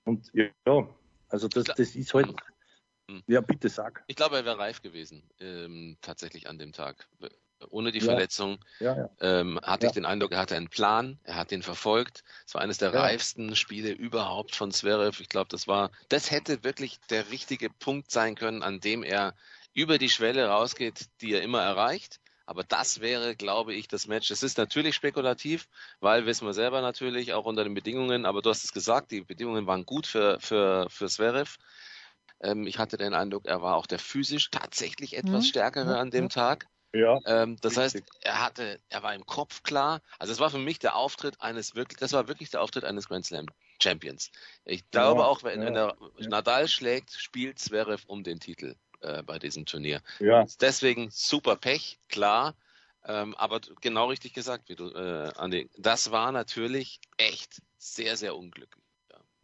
Und ja, also das, das ist halt. Hm. Ja, bitte sag. Ich glaube, er wäre reif gewesen, ähm, tatsächlich an dem Tag ohne die ja. Verletzung, ja, ja. Ähm, hatte ich den Eindruck, er hatte einen Plan, er hat den verfolgt. Es war eines der reifsten Spiele überhaupt von Zverev. Ich glaube, das war, das hätte wirklich der richtige Punkt sein können, an dem er über die Schwelle rausgeht, die er immer erreicht. Aber das wäre, glaube ich, das Match. Es ist natürlich spekulativ, weil wissen wir selber natürlich auch unter den Bedingungen. Aber du hast es gesagt, die Bedingungen waren gut für für für Zverev. Ähm, ich hatte den Eindruck, er war auch der physisch tatsächlich etwas mhm. stärkere an dem Tag. Ja. Ähm, das richtig. heißt, er hatte, er war im Kopf klar. Also es war für mich der Auftritt eines wirklich, das war wirklich der Auftritt eines Grand Slam Champions. Ich glaube ja, auch, wenn, ja, wenn er ja. Nadal schlägt, spielt Zverev um den Titel äh, bei diesem Turnier. Ja. Deswegen super Pech, klar. Ähm, aber genau richtig gesagt, wie du, äh, Andi. Das war natürlich echt sehr, sehr unglücklich.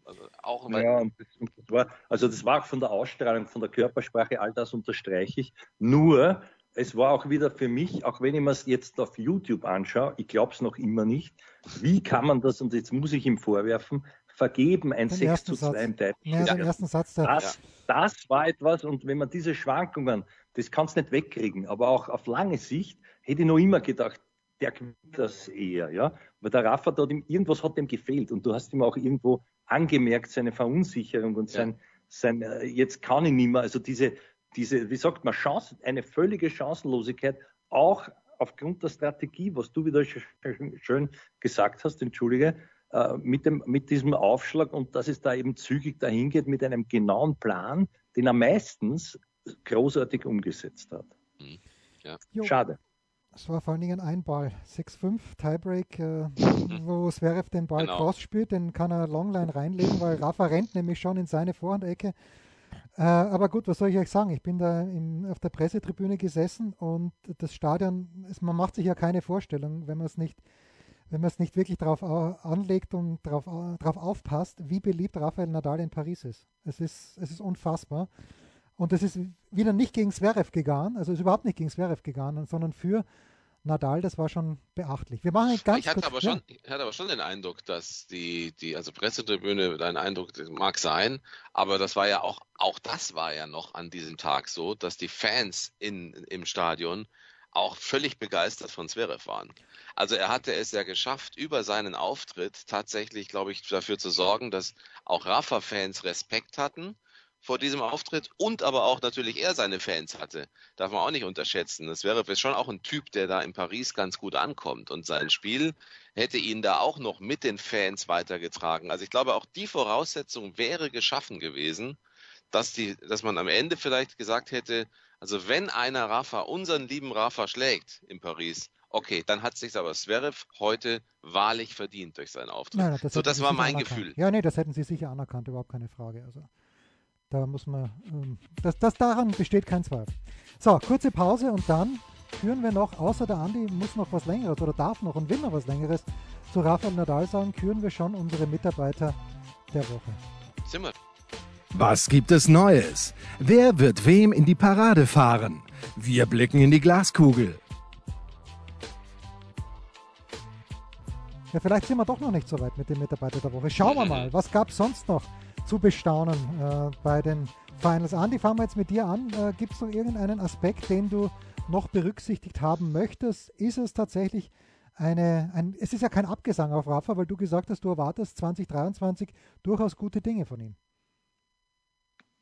Also auch ja, das, das war, also das war von der Ausstrahlung, von der Körpersprache, all das unterstreiche ich. Nur, es war auch wieder für mich, auch wenn ich mir es jetzt auf YouTube anschaue, ich glaube es noch immer nicht, wie kann man das, und jetzt muss ich ihm vorwerfen, vergeben, ein den 6 zu 2 im Teil. Ja, den ersten Satz da. Das, das war etwas, und wenn man diese Schwankungen, das kannst du nicht wegkriegen, aber auch auf lange Sicht hätte ich noch immer gedacht, der gewinnt das eher, ja. Weil der Rafa dort, irgendwas hat dem gefehlt und du hast ihm auch irgendwo angemerkt, seine Verunsicherung und sein, ja. sein, äh, jetzt kann ich nicht mehr, also diese, diese, wie sagt man, Chance, eine völlige Chancenlosigkeit, auch aufgrund der Strategie, was du wieder schön gesagt hast, entschuldige, äh, mit, dem, mit diesem Aufschlag und dass es da eben zügig dahin geht mit einem genauen Plan, den er meistens großartig umgesetzt hat. Mhm. Ja. Schade. Es war vor allen Dingen ein Ball, 6-5, Tiebreak, äh, wo Zverev den Ball genau. cross spielt, den kann er Longline reinlegen, weil Rafa rennt nämlich schon in seine Vorhandecke. Äh, aber gut, was soll ich euch sagen? Ich bin da in, auf der Pressetribüne gesessen und das Stadion, es, man macht sich ja keine Vorstellung, wenn man es nicht, es nicht wirklich darauf anlegt und darauf, aufpasst, wie beliebt Rafael Nadal in Paris ist. Es ist, es ist unfassbar. Und das ist wieder nicht gegen Zverev gegangen, also ist überhaupt nicht gegen Zverev gegangen, sondern für Nadal, das war schon beachtlich. Wir machen ganz ich hatte kurz, aber schon, ja. ich hatte aber schon den Eindruck, dass die, die, also Pressetribüne, dein Eindruck mag sein, aber das war ja auch, auch das war ja noch an diesem Tag so, dass die Fans in, im Stadion auch völlig begeistert von Zverev waren. Also er hatte es ja geschafft, über seinen Auftritt tatsächlich, glaube ich, dafür zu sorgen, dass auch Rafa-Fans Respekt hatten vor diesem Auftritt und aber auch natürlich er seine Fans hatte. Darf man auch nicht unterschätzen. Das wäre schon auch ein Typ, der da in Paris ganz gut ankommt und sein Spiel hätte ihn da auch noch mit den Fans weitergetragen. Also ich glaube, auch die Voraussetzung wäre geschaffen gewesen, dass die, dass man am Ende vielleicht gesagt hätte, also wenn einer Rafa, unseren lieben Rafa schlägt in Paris, okay, dann hat sich aber Zverev heute wahrlich verdient durch seinen Auftritt. Nein, das so, das war mein anerkannt. Gefühl. Ja, nee, das hätten sie sicher anerkannt, überhaupt keine Frage. Also. Da muss man, ähm, das, das daran besteht kein Zweifel. So, kurze Pause und dann führen wir noch, außer der Andi muss noch was Längeres oder darf noch und will noch was Längeres zu Rafael Nadal sagen, küren wir schon unsere Mitarbeiter der Woche. Sind wir. Was gibt es Neues? Wer wird wem in die Parade fahren? Wir blicken in die Glaskugel. Ja, vielleicht sind wir doch noch nicht so weit mit dem Mitarbeiter der Woche. Schauen wir mal, was gab es sonst noch zu bestaunen äh, bei den Finals. Andi, fangen wir jetzt mit dir an. Äh, Gibt es noch irgendeinen Aspekt, den du noch berücksichtigt haben möchtest? Ist es tatsächlich eine, ein, es ist ja kein Abgesang auf Rafa, weil du gesagt hast, du erwartest 2023 durchaus gute Dinge von ihm.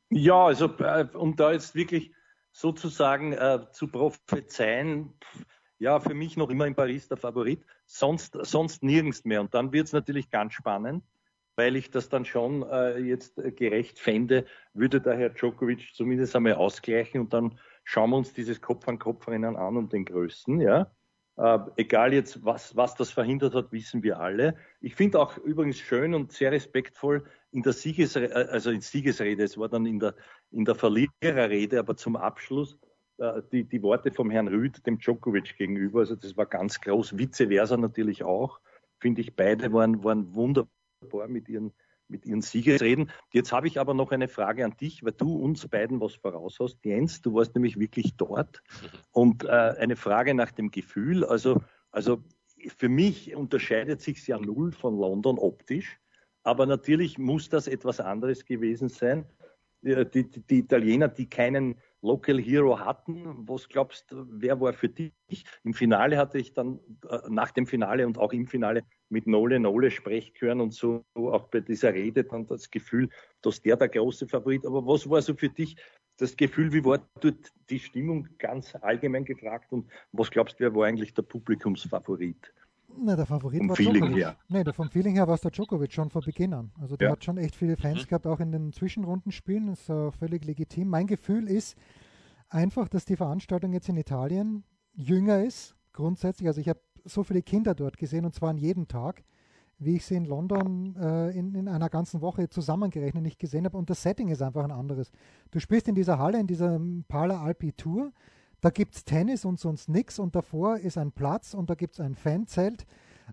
Ja, also äh, um da jetzt wirklich sozusagen äh, zu prophezeien, ja, für mich noch immer in Paris der Favorit, sonst, sonst nirgends mehr. Und dann wird es natürlich ganz spannend weil ich das dann schon äh, jetzt äh, gerecht fände, würde der Herr Djokovic zumindest einmal ausgleichen und dann schauen wir uns dieses Kopf-an-Kopf-Rennen an um den Größten, ja. Äh, egal jetzt, was, was das verhindert hat, wissen wir alle. Ich finde auch übrigens schön und sehr respektvoll in der Siegesrede, äh, also in Siegesrede, es war dann in der, in der Verliererrede, aber zum Abschluss, äh, die, die Worte vom Herrn Rüd dem Djokovic gegenüber, also das war ganz groß, vice versa natürlich auch, finde ich, beide waren, waren wunderbar wunderbar mit ihren, mit ihren Siegesreden. Jetzt habe ich aber noch eine Frage an dich, weil du uns beiden was voraus hast. Jens, du warst nämlich wirklich dort. Und äh, eine Frage nach dem Gefühl. Also, also für mich unterscheidet sich ja null von London optisch. Aber natürlich muss das etwas anderes gewesen sein. Die, die, die Italiener, die keinen Local Hero hatten. Was glaubst du, wer war für dich? Im Finale hatte ich dann äh, nach dem Finale und auch im Finale mit Nole Nole sprechen hören und so auch bei dieser Rede dann das Gefühl, dass der der große Favorit. Aber was war so für dich das Gefühl, wie war dort die Stimmung ganz allgemein gefragt und was glaubst du, wer war eigentlich der Publikumsfavorit? Na, der Favorit vom war Feeling Djokovic. Her. Nee, der vom Feeling her war es der Djokovic schon von Beginn an. Also der ja. hat schon echt viele Fans mhm. gehabt, auch in den Zwischenrundenspielen. Das ist uh, völlig legitim. Mein Gefühl ist einfach, dass die Veranstaltung jetzt in Italien jünger ist, grundsätzlich. Also ich habe so viele Kinder dort gesehen und zwar an jedem Tag, wie ich sie in London äh, in, in einer ganzen Woche zusammengerechnet nicht gesehen habe. Und das Setting ist einfach ein anderes. Du spielst in dieser Halle, in dieser Pala Alpi Tour da gibt es Tennis und sonst nichts und davor ist ein Platz und da gibt es ein Fanzelt,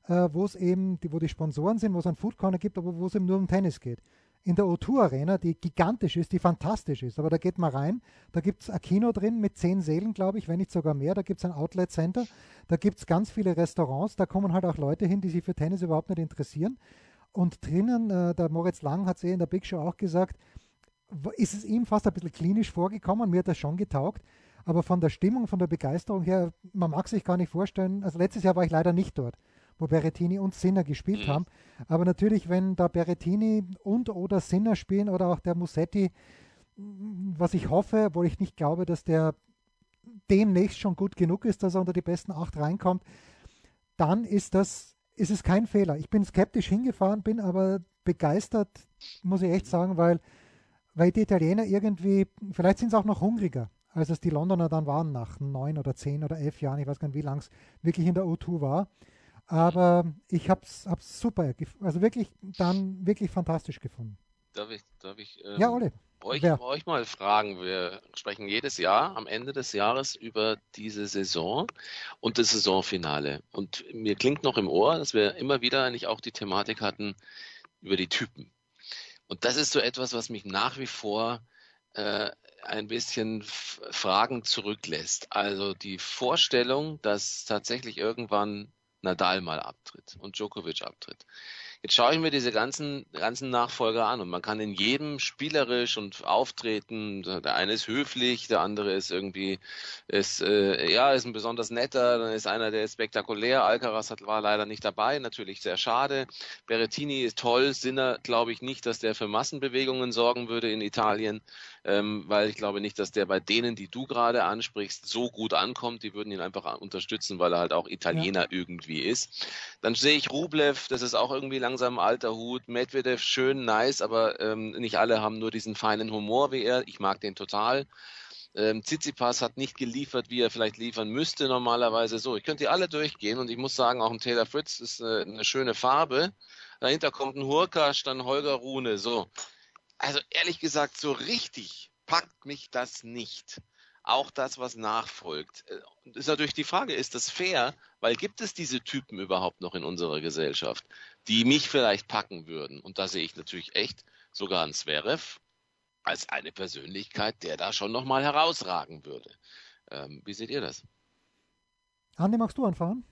äh, wo es eben, die, wo die Sponsoren sind, wo es ein Food Corner gibt, aber wo es eben nur um Tennis geht. In der O2 Arena, die gigantisch ist, die fantastisch ist, aber da geht man rein, da gibt es ein Kino drin mit zehn Sälen, glaube ich, wenn nicht sogar mehr, da gibt es ein Outlet Center, da gibt es ganz viele Restaurants, da kommen halt auch Leute hin, die sich für Tennis überhaupt nicht interessieren. Und drinnen, äh, der Moritz Lang hat es eh in der Big Show auch gesagt, ist es ihm fast ein bisschen klinisch vorgekommen, mir hat das schon getaugt, aber von der Stimmung, von der Begeisterung her, man mag sich gar nicht vorstellen. Also letztes Jahr war ich leider nicht dort, wo Berrettini und Sinner gespielt mhm. haben. Aber natürlich, wenn da Berrettini und oder Sinner spielen oder auch der Musetti, was ich hoffe, obwohl ich nicht glaube, dass der demnächst schon gut genug ist, dass er unter die besten acht reinkommt, dann ist das, ist es kein Fehler. Ich bin skeptisch hingefahren, bin aber begeistert, muss ich echt sagen, weil, weil die Italiener irgendwie, vielleicht sind sie auch noch hungriger als es die Londoner dann waren, nach neun oder zehn oder elf Jahren, ich weiß gar nicht, wie lang es wirklich in der O2 war. Aber ich habe es super, also wirklich dann wirklich fantastisch gefunden. Darf ich, darf ich ähm, ja, Ole. Euch, euch mal fragen? Wir sprechen jedes Jahr am Ende des Jahres über diese Saison und das Saisonfinale. Und mir klingt noch im Ohr, dass wir immer wieder eigentlich auch die Thematik hatten über die Typen. Und das ist so etwas, was mich nach wie vor äh, ein bisschen Fragen zurücklässt. Also die Vorstellung, dass tatsächlich irgendwann Nadal mal abtritt und Djokovic abtritt. Jetzt schaue ich mir diese ganzen, ganzen Nachfolger an und man kann in jedem spielerisch und auftreten, der eine ist höflich, der andere ist irgendwie, ist, äh, ja, ist ein besonders netter, dann ist einer, der ist spektakulär, Alcaraz hat, war leider nicht dabei, natürlich sehr schade. Berrettini ist toll, Sinner glaube ich nicht, dass der für Massenbewegungen sorgen würde in Italien, ähm, weil ich glaube nicht, dass der bei denen, die du gerade ansprichst, so gut ankommt, die würden ihn einfach unterstützen, weil er halt auch Italiener ja. irgendwie ist. Dann sehe ich Rublev, das ist auch irgendwie langsam alter Hut. Medvedev schön, nice, aber ähm, nicht alle haben nur diesen feinen Humor wie er. Ich mag den total. Ähm, Tsitsipas hat nicht geliefert, wie er vielleicht liefern müsste normalerweise. So, ich könnte die alle durchgehen und ich muss sagen, auch ein Taylor Fritz ist eine, eine schöne Farbe. Dahinter kommt ein Hurkasch, dann Holger Rune. So, also ehrlich gesagt, so richtig packt mich das nicht auch das, was nachfolgt. Äh, ist natürlich die Frage, ist das fair? Weil gibt es diese Typen überhaupt noch in unserer Gesellschaft, die mich vielleicht packen würden? Und da sehe ich natürlich echt sogar einen Zverev als eine Persönlichkeit, der da schon nochmal herausragen würde. Ähm, wie seht ihr das? Andi, magst du anfangen?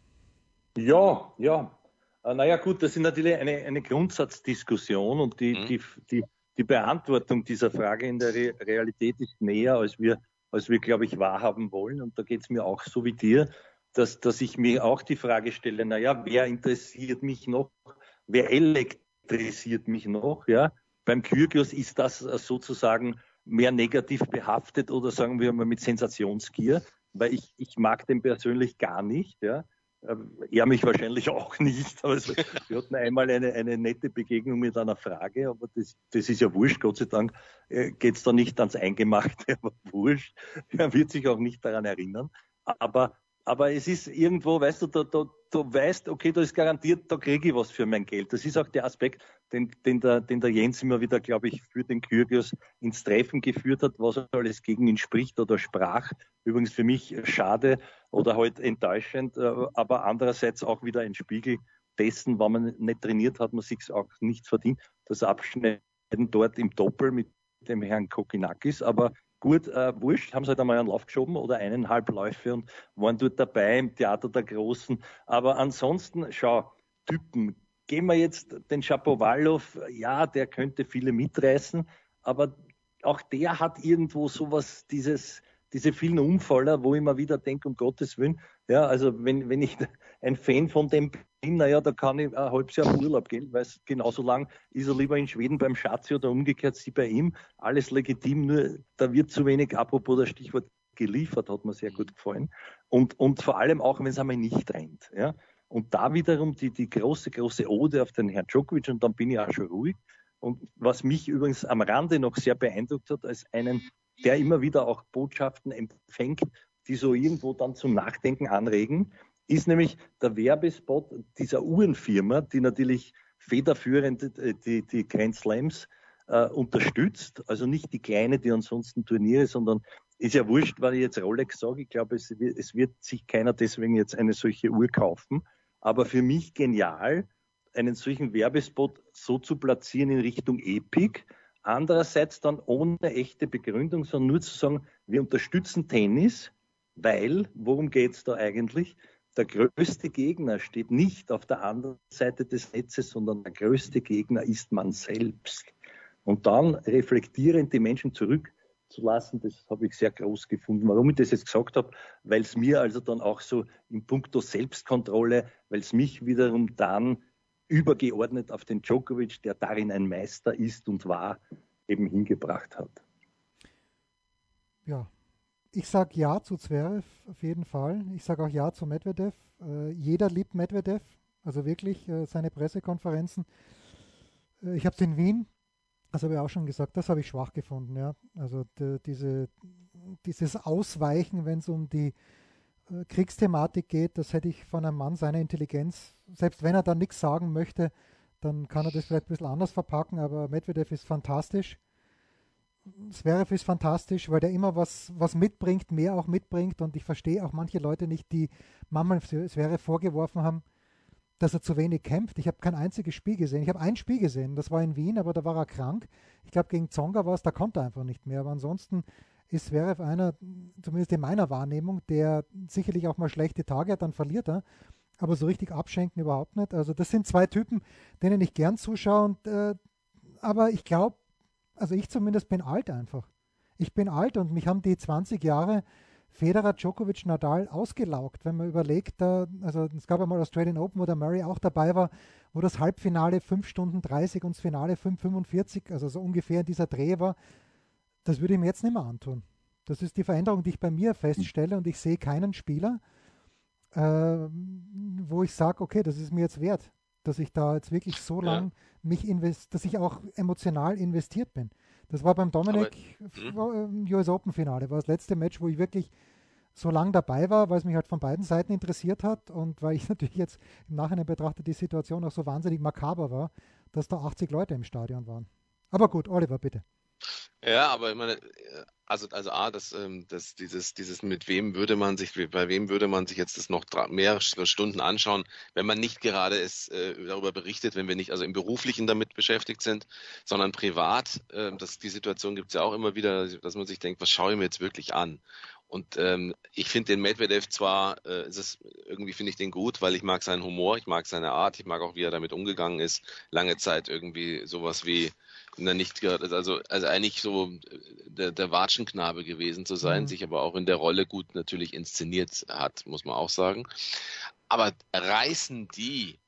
Ja, ja. Äh, naja, gut, das ist natürlich eine, eine Grundsatzdiskussion und die, mhm. die, die, die Beantwortung dieser Frage in der Re Realität ist näher, als wir als wir, glaube ich, wahrhaben wollen. Und da geht es mir auch so wie dir, dass, dass ich mir auch die Frage stelle, naja, wer interessiert mich noch? Wer elektrisiert mich noch? Ja, beim Kyrgios ist das sozusagen mehr negativ behaftet oder sagen wir mal mit Sensationsgier, weil ich, ich mag den persönlich gar nicht. Ja. Ähm, er mich wahrscheinlich auch nicht. Aber wir hatten einmal eine, eine nette Begegnung mit einer Frage, aber das, das ist ja wurscht. Gott sei Dank äh, geht es da nicht ans Eingemachte, aber wurscht. Er wird sich auch nicht daran erinnern. Aber aber es ist irgendwo, weißt du, du, du, du weißt, okay, da ist garantiert, da kriege ich was für mein Geld. Das ist auch der Aspekt, den, den, der, den der Jens immer wieder, glaube ich, für den Kyrgios ins Treffen geführt hat, was alles gegen ihn spricht oder sprach. Übrigens für mich schade oder halt enttäuschend, äh, aber andererseits auch wieder ein Spiegel dessen, wenn man nicht trainiert hat, man sich auch nicht verdient. Das Abschneiden dort im Doppel mit dem Herrn Kokinakis, aber Gut, äh, wurscht, haben sie halt einmal einen Lauf geschoben oder eineinhalb Läufe und waren dort dabei im Theater der Großen. Aber ansonsten, schau, Typen, gehen wir jetzt den Schapowalow, ja, der könnte viele mitreißen, aber auch der hat irgendwo sowas, dieses, diese vielen Unfaller, wo ich immer wieder denke, um Gottes Willen, ja, also wenn, wenn ich ein Fan von dem bin, naja, da kann ich ein halbes Jahr Urlaub gehen, weil genauso lang ist er lieber in Schweden beim Schatzi oder umgekehrt sie bei ihm. Alles legitim, nur da wird zu wenig, apropos das Stichwort geliefert, hat mir sehr gut gefallen. Und, und vor allem auch, wenn es einmal nicht rennt. Ja? Und da wiederum die, die große, große Ode auf den Herrn Djokovic und dann bin ich auch schon ruhig. Und was mich übrigens am Rande noch sehr beeindruckt hat, als einen, der immer wieder auch Botschaften empfängt, die so irgendwo dann zum Nachdenken anregen, ist nämlich der Werbespot dieser Uhrenfirma, die natürlich federführend äh, die, die Grand Slams äh, unterstützt. Also nicht die kleine, die ansonsten Turniere, sondern ist ja wurscht, wenn ich jetzt Rolex sage. Ich glaube, es, es wird sich keiner deswegen jetzt eine solche Uhr kaufen. Aber für mich genial, einen solchen Werbespot so zu platzieren in Richtung Epic. Andererseits dann ohne echte Begründung, sondern nur zu sagen, wir unterstützen Tennis, weil, worum geht es da eigentlich? Der größte Gegner steht nicht auf der anderen Seite des Netzes, sondern der größte Gegner ist man selbst. Und dann reflektierend die Menschen zurückzulassen, das habe ich sehr groß gefunden. Warum ich das jetzt gesagt habe, weil es mir also dann auch so in puncto Selbstkontrolle, weil es mich wiederum dann übergeordnet auf den Djokovic, der darin ein Meister ist und war, eben hingebracht hat. Ja, ich sage ja zu Zverev auf jeden Fall. Ich sage auch ja zu Medvedev. Äh, jeder liebt Medvedev, also wirklich äh, seine Pressekonferenzen. Äh, ich habe es in Wien, das habe ich auch schon gesagt, das habe ich schwach gefunden. Ja. Also de, diese, dieses Ausweichen, wenn es um die äh, Kriegsthematik geht, das hätte ich von einem Mann seiner Intelligenz, selbst wenn er da nichts sagen möchte, dann kann er das vielleicht ein bisschen anders verpacken, aber Medvedev ist fantastisch. Zverev ist fantastisch, weil der immer was, was mitbringt, mehr auch mitbringt und ich verstehe auch manche Leute nicht, die Mama Zverev vorgeworfen haben, dass er zu wenig kämpft. Ich habe kein einziges Spiel gesehen. Ich habe ein Spiel gesehen, das war in Wien, aber da war er krank. Ich glaube, gegen Zonga war es, da konnte er einfach nicht mehr. Aber ansonsten ist Zverev einer, zumindest in meiner Wahrnehmung, der sicherlich auch mal schlechte Tage hat, dann verliert er. Aber so richtig abschenken überhaupt nicht. Also das sind zwei Typen, denen ich gern zuschaue. Und, äh, aber ich glaube, also ich zumindest bin alt einfach. Ich bin alt und mich haben die 20 Jahre Federer, Djokovic, Nadal ausgelaugt. Wenn man überlegt, da, also es gab einmal Australian Open, wo der Murray auch dabei war, wo das Halbfinale 5 Stunden 30 und das Finale 5,45, also so ungefähr in dieser Dreh war. Das würde ich mir jetzt nicht mehr antun. Das ist die Veränderung, die ich bei mir feststelle und ich sehe keinen Spieler, äh, wo ich sage, okay, das ist mir jetzt wert, dass ich da jetzt wirklich so lang ja. mich invest, dass ich auch emotional investiert bin. Das war beim Dominik Aber, hm? im US Open Finale, war das letzte Match, wo ich wirklich so lange dabei war, weil es mich halt von beiden Seiten interessiert hat und weil ich natürlich jetzt im Nachhinein betrachte die Situation auch so wahnsinnig makaber war, dass da 80 Leute im Stadion waren. Aber gut, Oliver, bitte. Ja, aber ich meine, also, also A, das, ähm, das, dieses, dieses, mit wem würde man sich, bei wem würde man sich jetzt das noch mehrere Stunden anschauen, wenn man nicht gerade es äh, darüber berichtet, wenn wir nicht also im Beruflichen damit beschäftigt sind, sondern privat. Äh, das, die Situation gibt es ja auch immer wieder, dass man sich denkt, was schaue ich mir jetzt wirklich an? Und ähm, ich finde den Medvedev zwar, äh, ist es, irgendwie finde ich den gut, weil ich mag seinen Humor, ich mag seine Art, ich mag auch, wie er damit umgegangen ist. Lange Zeit irgendwie sowas wie na, nicht also, also eigentlich so äh, der, der Watschenknabe gewesen zu sein, mhm. sich aber auch in der Rolle gut natürlich inszeniert hat, muss man auch sagen. Aber reißen die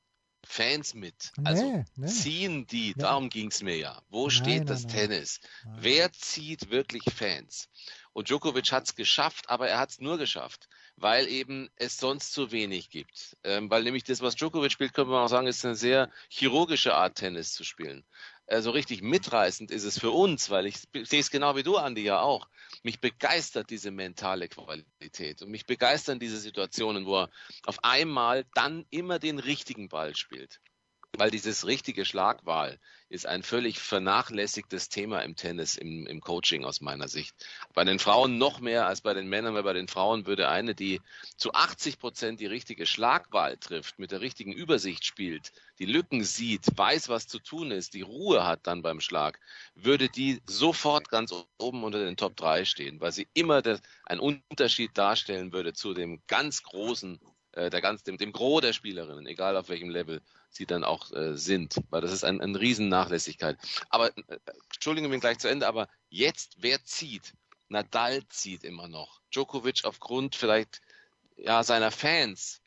Fans mit? Also nee, nee. ziehen die, ja. darum ging es mir ja. Wo nein, steht das nein, Tennis? Nein. Wer zieht wirklich Fans? Und Djokovic hat es geschafft, aber er hat es nur geschafft, weil eben es sonst zu wenig gibt. Ähm, weil nämlich das, was Djokovic spielt, könnte man auch sagen, ist eine sehr chirurgische Art, Tennis zu spielen äh, so richtig mitreißend ist es für uns, weil ich sehe es genau wie du, Andi, ja auch. Mich begeistert diese mentale Qualität und mich begeistern diese Situationen, wo er auf einmal dann immer den richtigen Ball spielt. Weil dieses richtige Schlagwahl ist ein völlig vernachlässigtes Thema im Tennis, im, im Coaching aus meiner Sicht. Bei den Frauen noch mehr als bei den Männern, weil bei den Frauen würde eine, die zu 80 Prozent die richtige Schlagwahl trifft, mit der richtigen Übersicht spielt, die Lücken sieht, weiß, was zu tun ist, die Ruhe hat dann beim Schlag, würde die sofort ganz oben unter den Top 3 stehen, weil sie immer das, einen Unterschied darstellen würde zu dem ganz großen äh, der ganz, dem, dem Gros der Spielerinnen, egal auf welchem Level sie dann auch äh, sind, weil das ist ein, ein Riesennachlässigkeit. Aber, äh, Entschuldigung, bin gleich zu Ende, aber jetzt, wer zieht? Nadal zieht immer noch. Djokovic aufgrund vielleicht ja, seiner Fans.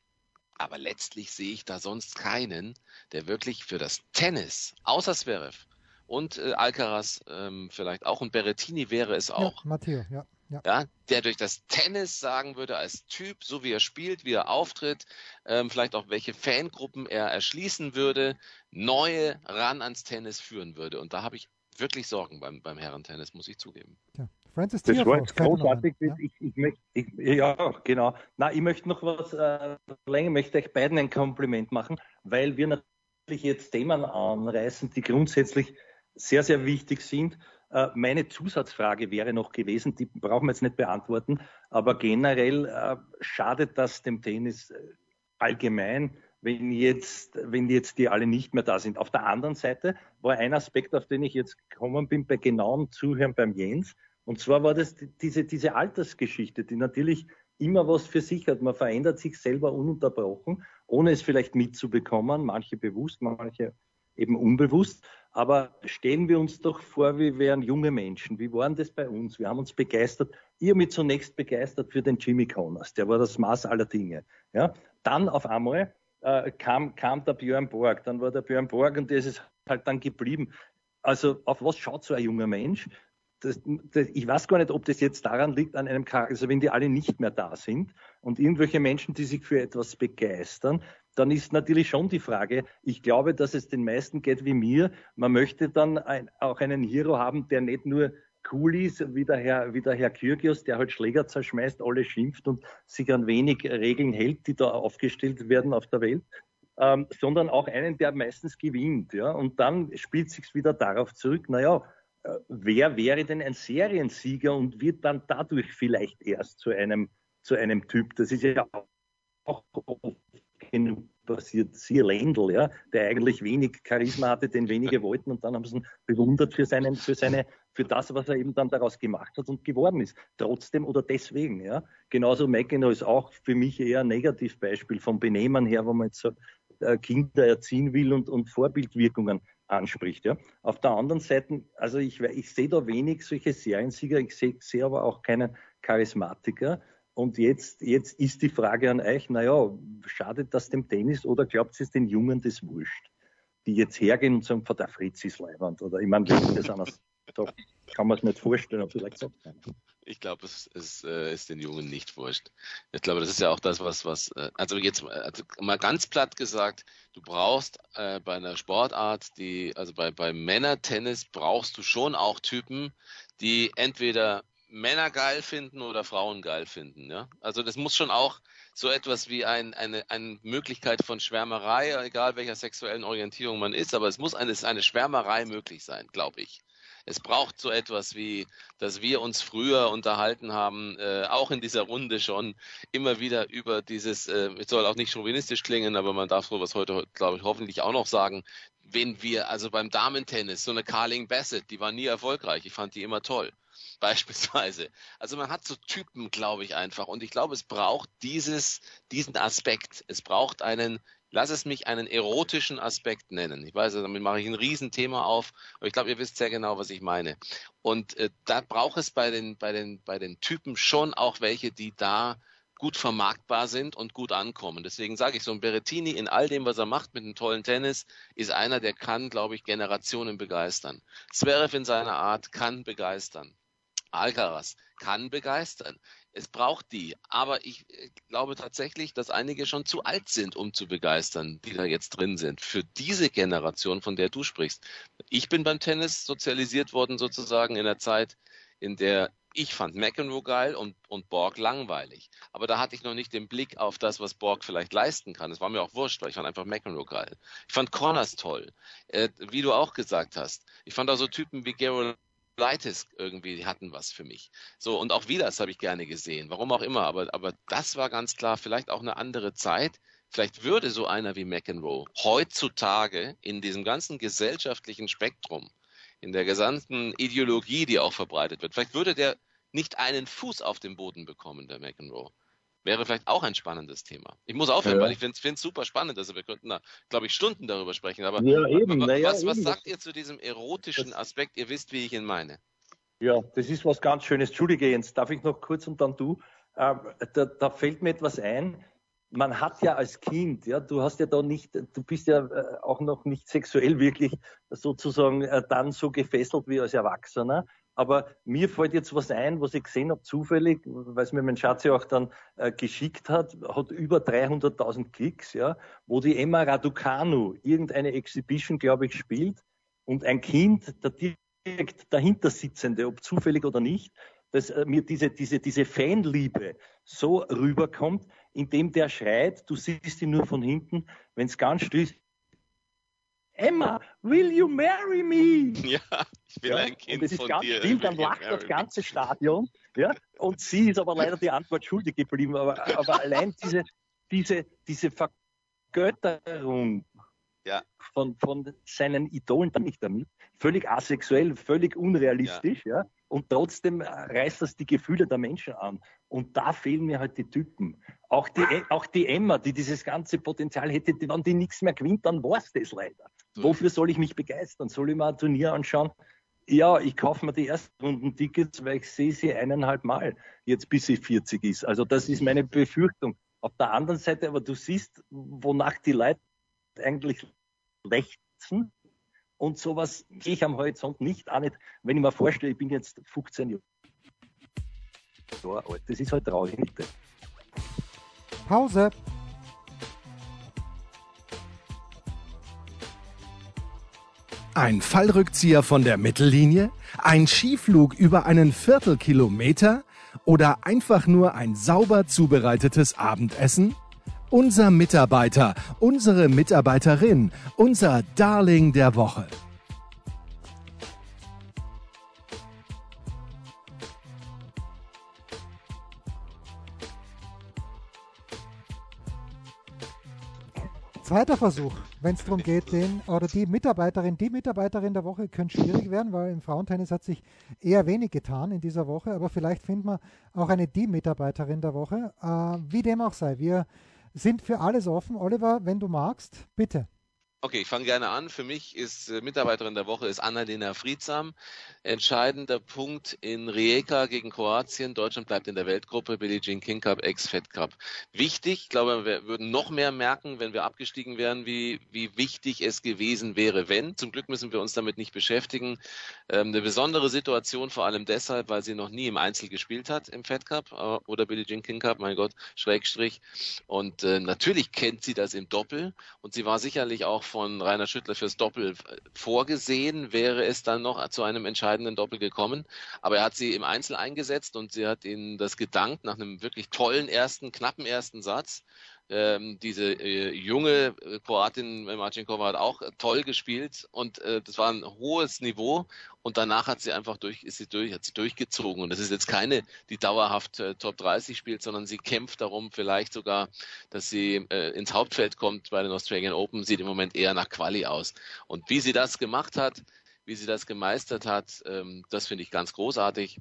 Aber letztlich sehe ich da sonst keinen, der wirklich für das Tennis, außer Zverev und äh, Alcaraz ähm, vielleicht auch und Berrettini wäre es auch. Ja, Matteo, ja Ja. ja. der durch das Tennis sagen würde, als Typ, so wie er spielt, wie er auftritt, ähm, vielleicht auch welche Fangruppen er erschließen würde, neue ran ans Tennis führen würde. Und da habe ich wirklich Sorgen beim, beim Herrentennis, muss ich zugeben. Ja. Francis das war jetzt großartig. Ja? Ich, ich möchte, ich, ja, genau. Na, ich möchte noch was äh, länger, möchte euch beiden ein Kompliment machen, weil wir natürlich jetzt Themen anreißen, die grundsätzlich sehr, sehr wichtig sind. Äh, meine Zusatzfrage wäre noch gewesen, die brauchen wir jetzt nicht beantworten, aber generell äh, schadet das dem Tennis äh, allgemein, wenn jetzt, wenn jetzt die alle nicht mehr da sind. Auf der anderen Seite war ein Aspekt, auf den ich jetzt gekommen bin, bei genauem Zuhören beim Jens, und zwar war das diese, diese Altersgeschichte, die natürlich immer was für sich hat. Man verändert sich selber ununterbrochen, ohne es vielleicht mitzubekommen, manche bewusst, manche eben unbewusst. Aber stellen wir uns doch vor, wir wären junge Menschen. Wie waren das bei uns? Wir haben uns begeistert. Ihr mit zunächst begeistert für den Jimmy Connors. Der war das Maß aller Dinge. Ja? Dann auf einmal äh, kam, kam der Björn Borg. Dann war der Björn Borg und der ist halt dann geblieben. Also auf was schaut so ein junger Mensch? Das, das, ich weiß gar nicht, ob das jetzt daran liegt, an einem Charakter, also wenn die alle nicht mehr da sind und irgendwelche Menschen, die sich für etwas begeistern, dann ist natürlich schon die Frage, ich glaube, dass es den meisten geht wie mir. Man möchte dann ein, auch einen Hero haben, der nicht nur cool ist, wie der Herr, wie der Herr Kyrgios, der halt Schläger zerschmeißt, alle schimpft und sich an wenig Regeln hält, die da aufgestellt werden auf der Welt, ähm, sondern auch einen, der meistens gewinnt. Ja? Und dann spielt sich's wieder darauf zurück, naja, äh, wer wäre denn ein Seriensieger und wird dann dadurch vielleicht erst zu einem, zu einem Typ? Das ist ja auch genug passiert. Siehe Lendl, ja, der eigentlich wenig Charisma hatte, den wenige wollten und dann haben sie ihn bewundert für seinen, für seine, für das, was er eben dann daraus gemacht hat und geworden ist. Trotzdem oder deswegen, ja. Genauso McEnroe ist auch für mich eher ein Negativbeispiel vom Benehmen her, wo man jetzt so äh, Kinder erziehen will und, und Vorbildwirkungen anspricht. Ja. Auf der anderen Seite, also ich, ich sehe da wenig solche Seriensieger, ich sehe seh aber auch keinen Charismatiker. Und jetzt, jetzt ist die Frage an euch, naja, schadet das dem Tennis oder glaubt ihr es den Jungen das wurscht? Die jetzt hergehen und sagen, der Fritz ist leibend. Oder ich meine, das anders sagt, kann man es nicht vorstellen, aber vielleicht sagt es Ich glaube, es, es äh, ist den Jungen nicht wurscht. Ich glaube, das ist ja auch das, was, was, äh, also jetzt also mal ganz platt gesagt, du brauchst äh, bei einer Sportart, die, also bei, bei Männertennis brauchst du schon auch Typen, die entweder Männer geil finden oder Frauen geil finden. Ja? Also das muss schon auch so etwas wie ein, eine, eine Möglichkeit von Schwärmerei, egal welcher sexuellen Orientierung man ist, aber es muss eine, eine Schwärmerei möglich sein, glaube ich. Es braucht so etwas wie, dass wir uns früher unterhalten haben, äh, auch in dieser Runde schon, immer wieder über dieses, äh, es soll auch nicht chauvinistisch klingen, aber man darf sowas heute, glaube ich, hoffentlich auch noch sagen, wenn wir, also beim Damentennis, so eine Carling Bassett, die war nie erfolgreich, ich fand die immer toll beispielsweise. Also man hat so Typen, glaube ich einfach. Und ich glaube, es braucht dieses, diesen Aspekt. Es braucht einen, lass es mich einen erotischen Aspekt nennen. Ich weiß, damit mache ich ein Riesenthema auf, aber ich glaube, ihr wisst sehr genau, was ich meine. Und äh, da braucht es bei den, bei den, bei den Typen schon auch welche, die da gut vermarktbar sind und gut ankommen. Deswegen sage ich so, ein Berettini in all dem, was er macht mit einem tollen Tennis, ist einer, der kann, glaube ich, Generationen begeistern. Zverev in seiner Art kann begeistern. Alcaraz kann begeistern. Es braucht die. Aber ich äh, glaube tatsächlich, dass einige schon zu alt sind, um zu begeistern, die da jetzt drin sind. Für diese Generation, von der du sprichst. Ich bin beim Tennis sozialisiert worden, sozusagen in der Zeit, in der ich fand McEnroe geil und, und Borg langweilig. Aber da hatte ich noch nicht den Blick auf das, was Borg vielleicht leisten kann. Es war mir auch wurscht, weil ich fand einfach McEnroe geil. Ich fand Connors toll. Äh, wie du auch gesagt hast. Ich fand auch so Typen wie Gerald Leitis irgendwie, hatten was für mich. So, und auch Vilas habe ich gerne gesehen, warum auch immer, aber, aber das war ganz klar, vielleicht auch eine andere Zeit. Vielleicht würde so einer wie McEnroe heutzutage in diesem ganzen gesellschaftlichen Spektrum, in der gesamten Ideologie, die auch verbreitet wird, vielleicht würde der nicht einen Fuß auf den Boden bekommen, der McEnroe wäre vielleicht auch ein spannendes Thema. Ich muss aufhören, ja. weil ich finde es super spannend. Also wir könnten da, glaube ich, Stunden darüber sprechen. Aber ja, eben. was, naja, was, was eben. sagt ihr zu diesem erotischen Aspekt? Ihr wisst, wie ich ihn meine. Ja, das ist was ganz Schönes. Entschuldige, Jens, darf ich noch kurz und dann du? Äh, da, da fällt mir etwas ein. Man hat ja als Kind, ja, du hast ja da nicht, du bist ja äh, auch noch nicht sexuell wirklich sozusagen äh, dann so gefesselt wie als Erwachsener. Aber mir fällt jetzt was ein, was ich gesehen habe, zufällig, weil es mir mein Schatz ja auch dann äh, geschickt hat, hat über 300.000 Klicks, ja, wo die Emma Raducanu irgendeine Exhibition, glaube ich, spielt und ein Kind, der direkt dahinter sitzende, ob zufällig oder nicht, dass äh, mir diese, diese, diese Fanliebe so rüberkommt, indem der schreit, du siehst ihn nur von hinten, wenn es ganz still Emma, will you marry me? Ja, ich will ja, ein Kind und es ist ganz Still, dann lacht das ganze me? Stadion. Ja, und sie ist aber leider die Antwort schuldig geblieben. Aber, aber allein diese, diese, diese Vergötterung ja. von, von seinen Idolen, dann nicht damit, völlig asexuell, völlig unrealistisch, ja. ja. Und trotzdem reißt das die Gefühle der Menschen an. Und da fehlen mir halt die Typen. Auch die, auch die Emma, die dieses ganze Potenzial hätte, wenn die nichts mehr gewinnt, dann war es das leider. Wofür soll ich mich begeistern? Soll ich mir ein Turnier anschauen? Ja, ich kaufe mir die ersten Runden Tickets, weil ich sehe sie eineinhalb Mal, jetzt bis sie 40 ist. Also das ist meine Befürchtung. Auf der anderen Seite, aber du siehst, wonach die Leute eigentlich lechzen und sowas gehe ich am Horizont nicht auch nicht, wenn ich mir vorstelle, ich bin jetzt 15 Jahre alt. Das ist halt traurig. Pause. Ein Fallrückzieher von der Mittellinie? Ein Skiflug über einen Viertelkilometer? Oder einfach nur ein sauber zubereitetes Abendessen? Unser Mitarbeiter, unsere Mitarbeiterin, unser Darling der Woche. Zweiter Versuch, wenn es darum geht, den oder die Mitarbeiterin, die Mitarbeiterin der Woche könnte schwierig werden, weil im Frauentennis hat sich eher wenig getan in dieser Woche, aber vielleicht finden wir auch eine die Mitarbeiterin der Woche. Äh, wie dem auch sei, wir sind für alles offen. Oliver, wenn du magst, bitte. Okay, ich fange gerne an. Für mich ist äh, Mitarbeiterin der Woche ist Annalena Friedsam. Entscheidender Punkt in Rijeka gegen Kroatien. Deutschland bleibt in der Weltgruppe. Billie Jean King Cup, Ex-Fed Cup. Wichtig, ich glaube, wir würden noch mehr merken, wenn wir abgestiegen wären, wie, wie wichtig es gewesen wäre, wenn. Zum Glück müssen wir uns damit nicht beschäftigen. Ähm, eine besondere Situation, vor allem deshalb, weil sie noch nie im Einzel gespielt hat im Fed Cup äh, oder Billie Jean King Cup, mein Gott, Schrägstrich. Und äh, natürlich kennt sie das im Doppel und sie war sicherlich auch von Rainer Schüttler fürs Doppel vorgesehen, wäre es dann noch zu einem entscheidenden Doppel gekommen. Aber er hat sie im Einzel eingesetzt und sie hat ihnen das gedankt nach einem wirklich tollen ersten, knappen ersten Satz. Ähm, diese äh, junge äh, Kroatin äh, Marcinkova hat auch toll gespielt und äh, das war ein hohes Niveau und danach hat sie einfach durch, ist sie durch, hat sie durchgezogen und das ist jetzt keine, die dauerhaft äh, Top 30 spielt, sondern sie kämpft darum vielleicht sogar, dass sie äh, ins Hauptfeld kommt bei den Australian Open, sieht im Moment eher nach Quali aus und wie sie das gemacht hat, wie sie das gemeistert hat, ähm, das finde ich ganz großartig.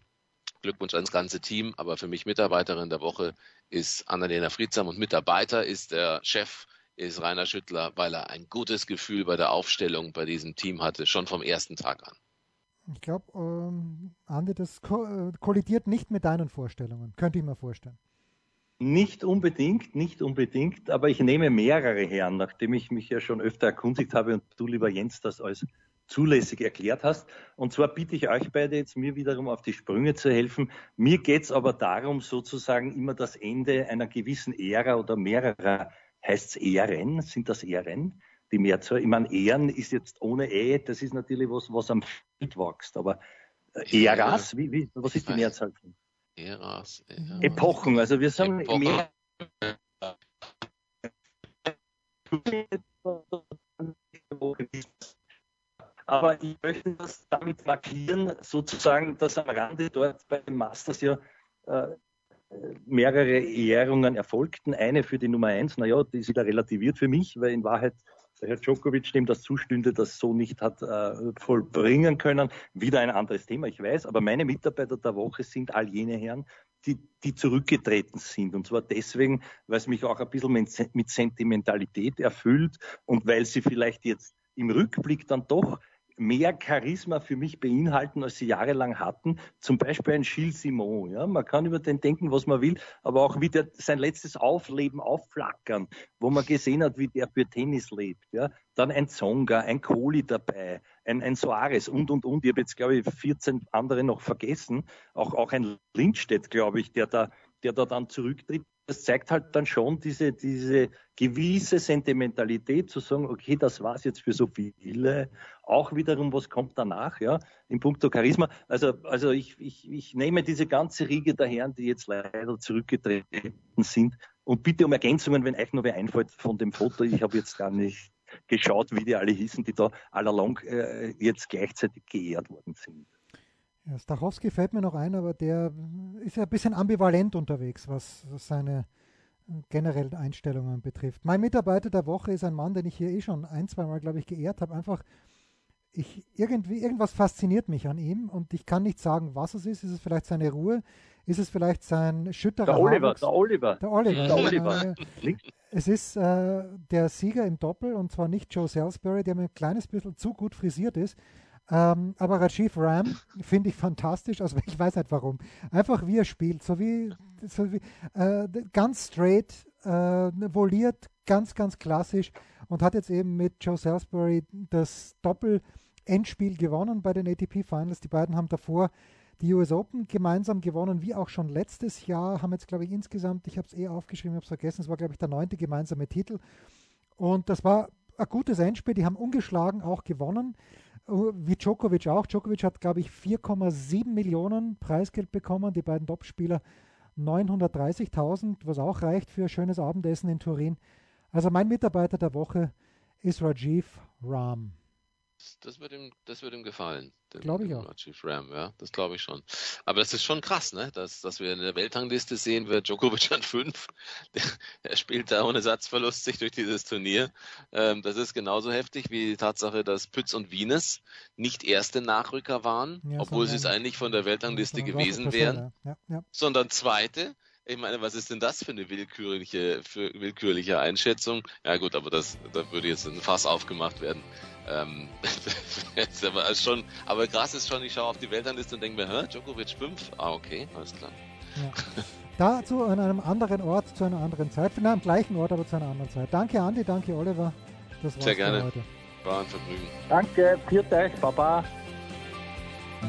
Glückwunsch ans ganze Team, aber für mich Mitarbeiterin der Woche ist Annalena Friedsam und Mitarbeiter ist der Chef, ist Rainer Schüttler, weil er ein gutes Gefühl bei der Aufstellung bei diesem Team hatte, schon vom ersten Tag an. Ich glaube, ähm, Andi, das ko äh, kollidiert nicht mit deinen Vorstellungen, könnte ich mir vorstellen. Nicht unbedingt, nicht unbedingt, aber ich nehme mehrere her, nachdem ich mich ja schon öfter erkundigt habe und du, lieber Jens, das als zulässig erklärt hast. Und zwar bitte ich euch beide jetzt mir wiederum auf die Sprünge zu helfen. Mir geht es aber darum, sozusagen immer das Ende einer gewissen Ära oder mehrerer, heißt es Ehren, sind das Ehren? Die Mehrzahl, ich meine, Ehren ist jetzt ohne E, das ist natürlich was, was am Feld wächst, aber äh, Äras, wie, wie, was ist die Mehrzahl? Äras, Äras. Epochen, also wir sagen Epochen. mehr. Aber ich möchte das damit markieren, sozusagen, dass am Rande dort bei den Masters ja äh, mehrere Ehrungen erfolgten. Eine für die Nummer eins, naja, die ist wieder relativiert für mich, weil in Wahrheit der Herr Djokovic dem das zustünde, das so nicht hat äh, vollbringen können. Wieder ein anderes Thema, ich weiß, aber meine Mitarbeiter der Woche sind all jene Herren, die, die zurückgetreten sind. Und zwar deswegen, weil es mich auch ein bisschen mit, mit Sentimentalität erfüllt und weil sie vielleicht jetzt im Rückblick dann doch mehr Charisma für mich beinhalten, als sie jahrelang hatten. Zum Beispiel ein Gilles Simon. Ja? Man kann über den denken, was man will, aber auch wieder sein letztes Aufleben aufflackern, wo man gesehen hat, wie der für Tennis lebt. Ja? Dann ein Zonga, ein Kohli dabei, ein, ein Soares und, und, und. Ich habe jetzt, glaube ich, 14 andere noch vergessen. Auch, auch ein Lindstedt, glaube ich, der da, der da dann zurücktritt das zeigt halt dann schon diese, diese gewisse Sentimentalität zu sagen, okay, das war's jetzt für so viele. Auch wiederum, was kommt danach, ja, in puncto Charisma. Also, also ich, ich, ich nehme diese ganze Riege der Herren, die jetzt leider zurückgetreten sind und bitte um Ergänzungen, wenn euch noch wer einfällt von dem Foto. Ich habe jetzt gar nicht geschaut, wie die alle hießen, die da allalong äh, jetzt gleichzeitig geehrt worden sind. Ja, Stachowski fällt mir noch ein, aber der ist ja ein bisschen ambivalent unterwegs, was seine generellen Einstellungen betrifft. Mein Mitarbeiter der Woche ist ein Mann, den ich hier eh schon ein, zwei Mal, glaube ich, geehrt habe. Einfach, ich, irgendwie, irgendwas fasziniert mich an ihm und ich kann nicht sagen, was es ist. Ist es vielleicht seine Ruhe? Ist es vielleicht sein schütterer Der Oliver, der Oliver. Der Oliver. Der Oliver. Äh, es ist äh, der Sieger im Doppel und zwar nicht Joe Salisbury, der mir ein kleines bisschen zu gut frisiert ist. Ähm, aber Rajiv Ram finde ich fantastisch, also ich weiß nicht warum. Einfach wie er spielt, so wie, so wie äh, ganz straight, äh, voliert, ganz, ganz klassisch und hat jetzt eben mit Joe Salisbury das Doppel-Endspiel gewonnen bei den ATP Finals. Die beiden haben davor die US Open gemeinsam gewonnen, wie auch schon letztes Jahr, haben jetzt, glaube ich, insgesamt, ich habe es eh aufgeschrieben, habe es vergessen, es war, glaube ich, der neunte gemeinsame Titel. Und das war ein gutes Endspiel, die haben ungeschlagen auch gewonnen. Oh, wie Djokovic auch. Djokovic hat, glaube ich, 4,7 Millionen Preisgeld bekommen. Die beiden Topspieler 930.000, was auch reicht für ein schönes Abendessen in Turin. Also mein Mitarbeiter der Woche ist Rajiv Ram das wird ihm, das wird ihm gefallen. Glaube ich auch. Chief Ram, ja, das glaube ich schon. Aber das ist schon krass, ne? Dass, dass wir in der Weltrangliste sehen, wer Djokovic an fünf. er spielt da ohne Satzverlust sich durch dieses Turnier. Ähm, das ist genauso heftig wie die Tatsache, dass Pütz und Wienes nicht erste Nachrücker waren, ja, obwohl sie es eigentlich von der Weltrangliste gewesen wären, ja, ja. sondern zweite. Ich meine, was ist denn das für eine willkürliche, für willkürliche Einschätzung? Ja gut, aber das, da würde jetzt ein Fass aufgemacht werden. Ähm, aber, schon, aber krass ist schon, ich schaue auf die Weltrangliste und denke mir, hä, Djokovic 5? Ah, okay, alles klar. Ja. Dazu an einem anderen Ort, zu einer anderen Zeit. Vielleicht am gleichen Ort, aber zu einer anderen Zeit. Danke, Andi, danke, Oliver. Das war's Sehr gerne. Heute. War ein Vergnügen. Danke, viert euch, Baba.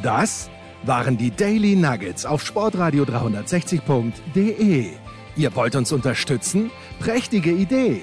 Das waren die Daily Nuggets auf Sportradio 360.de. Ihr wollt uns unterstützen? Prächtige Idee!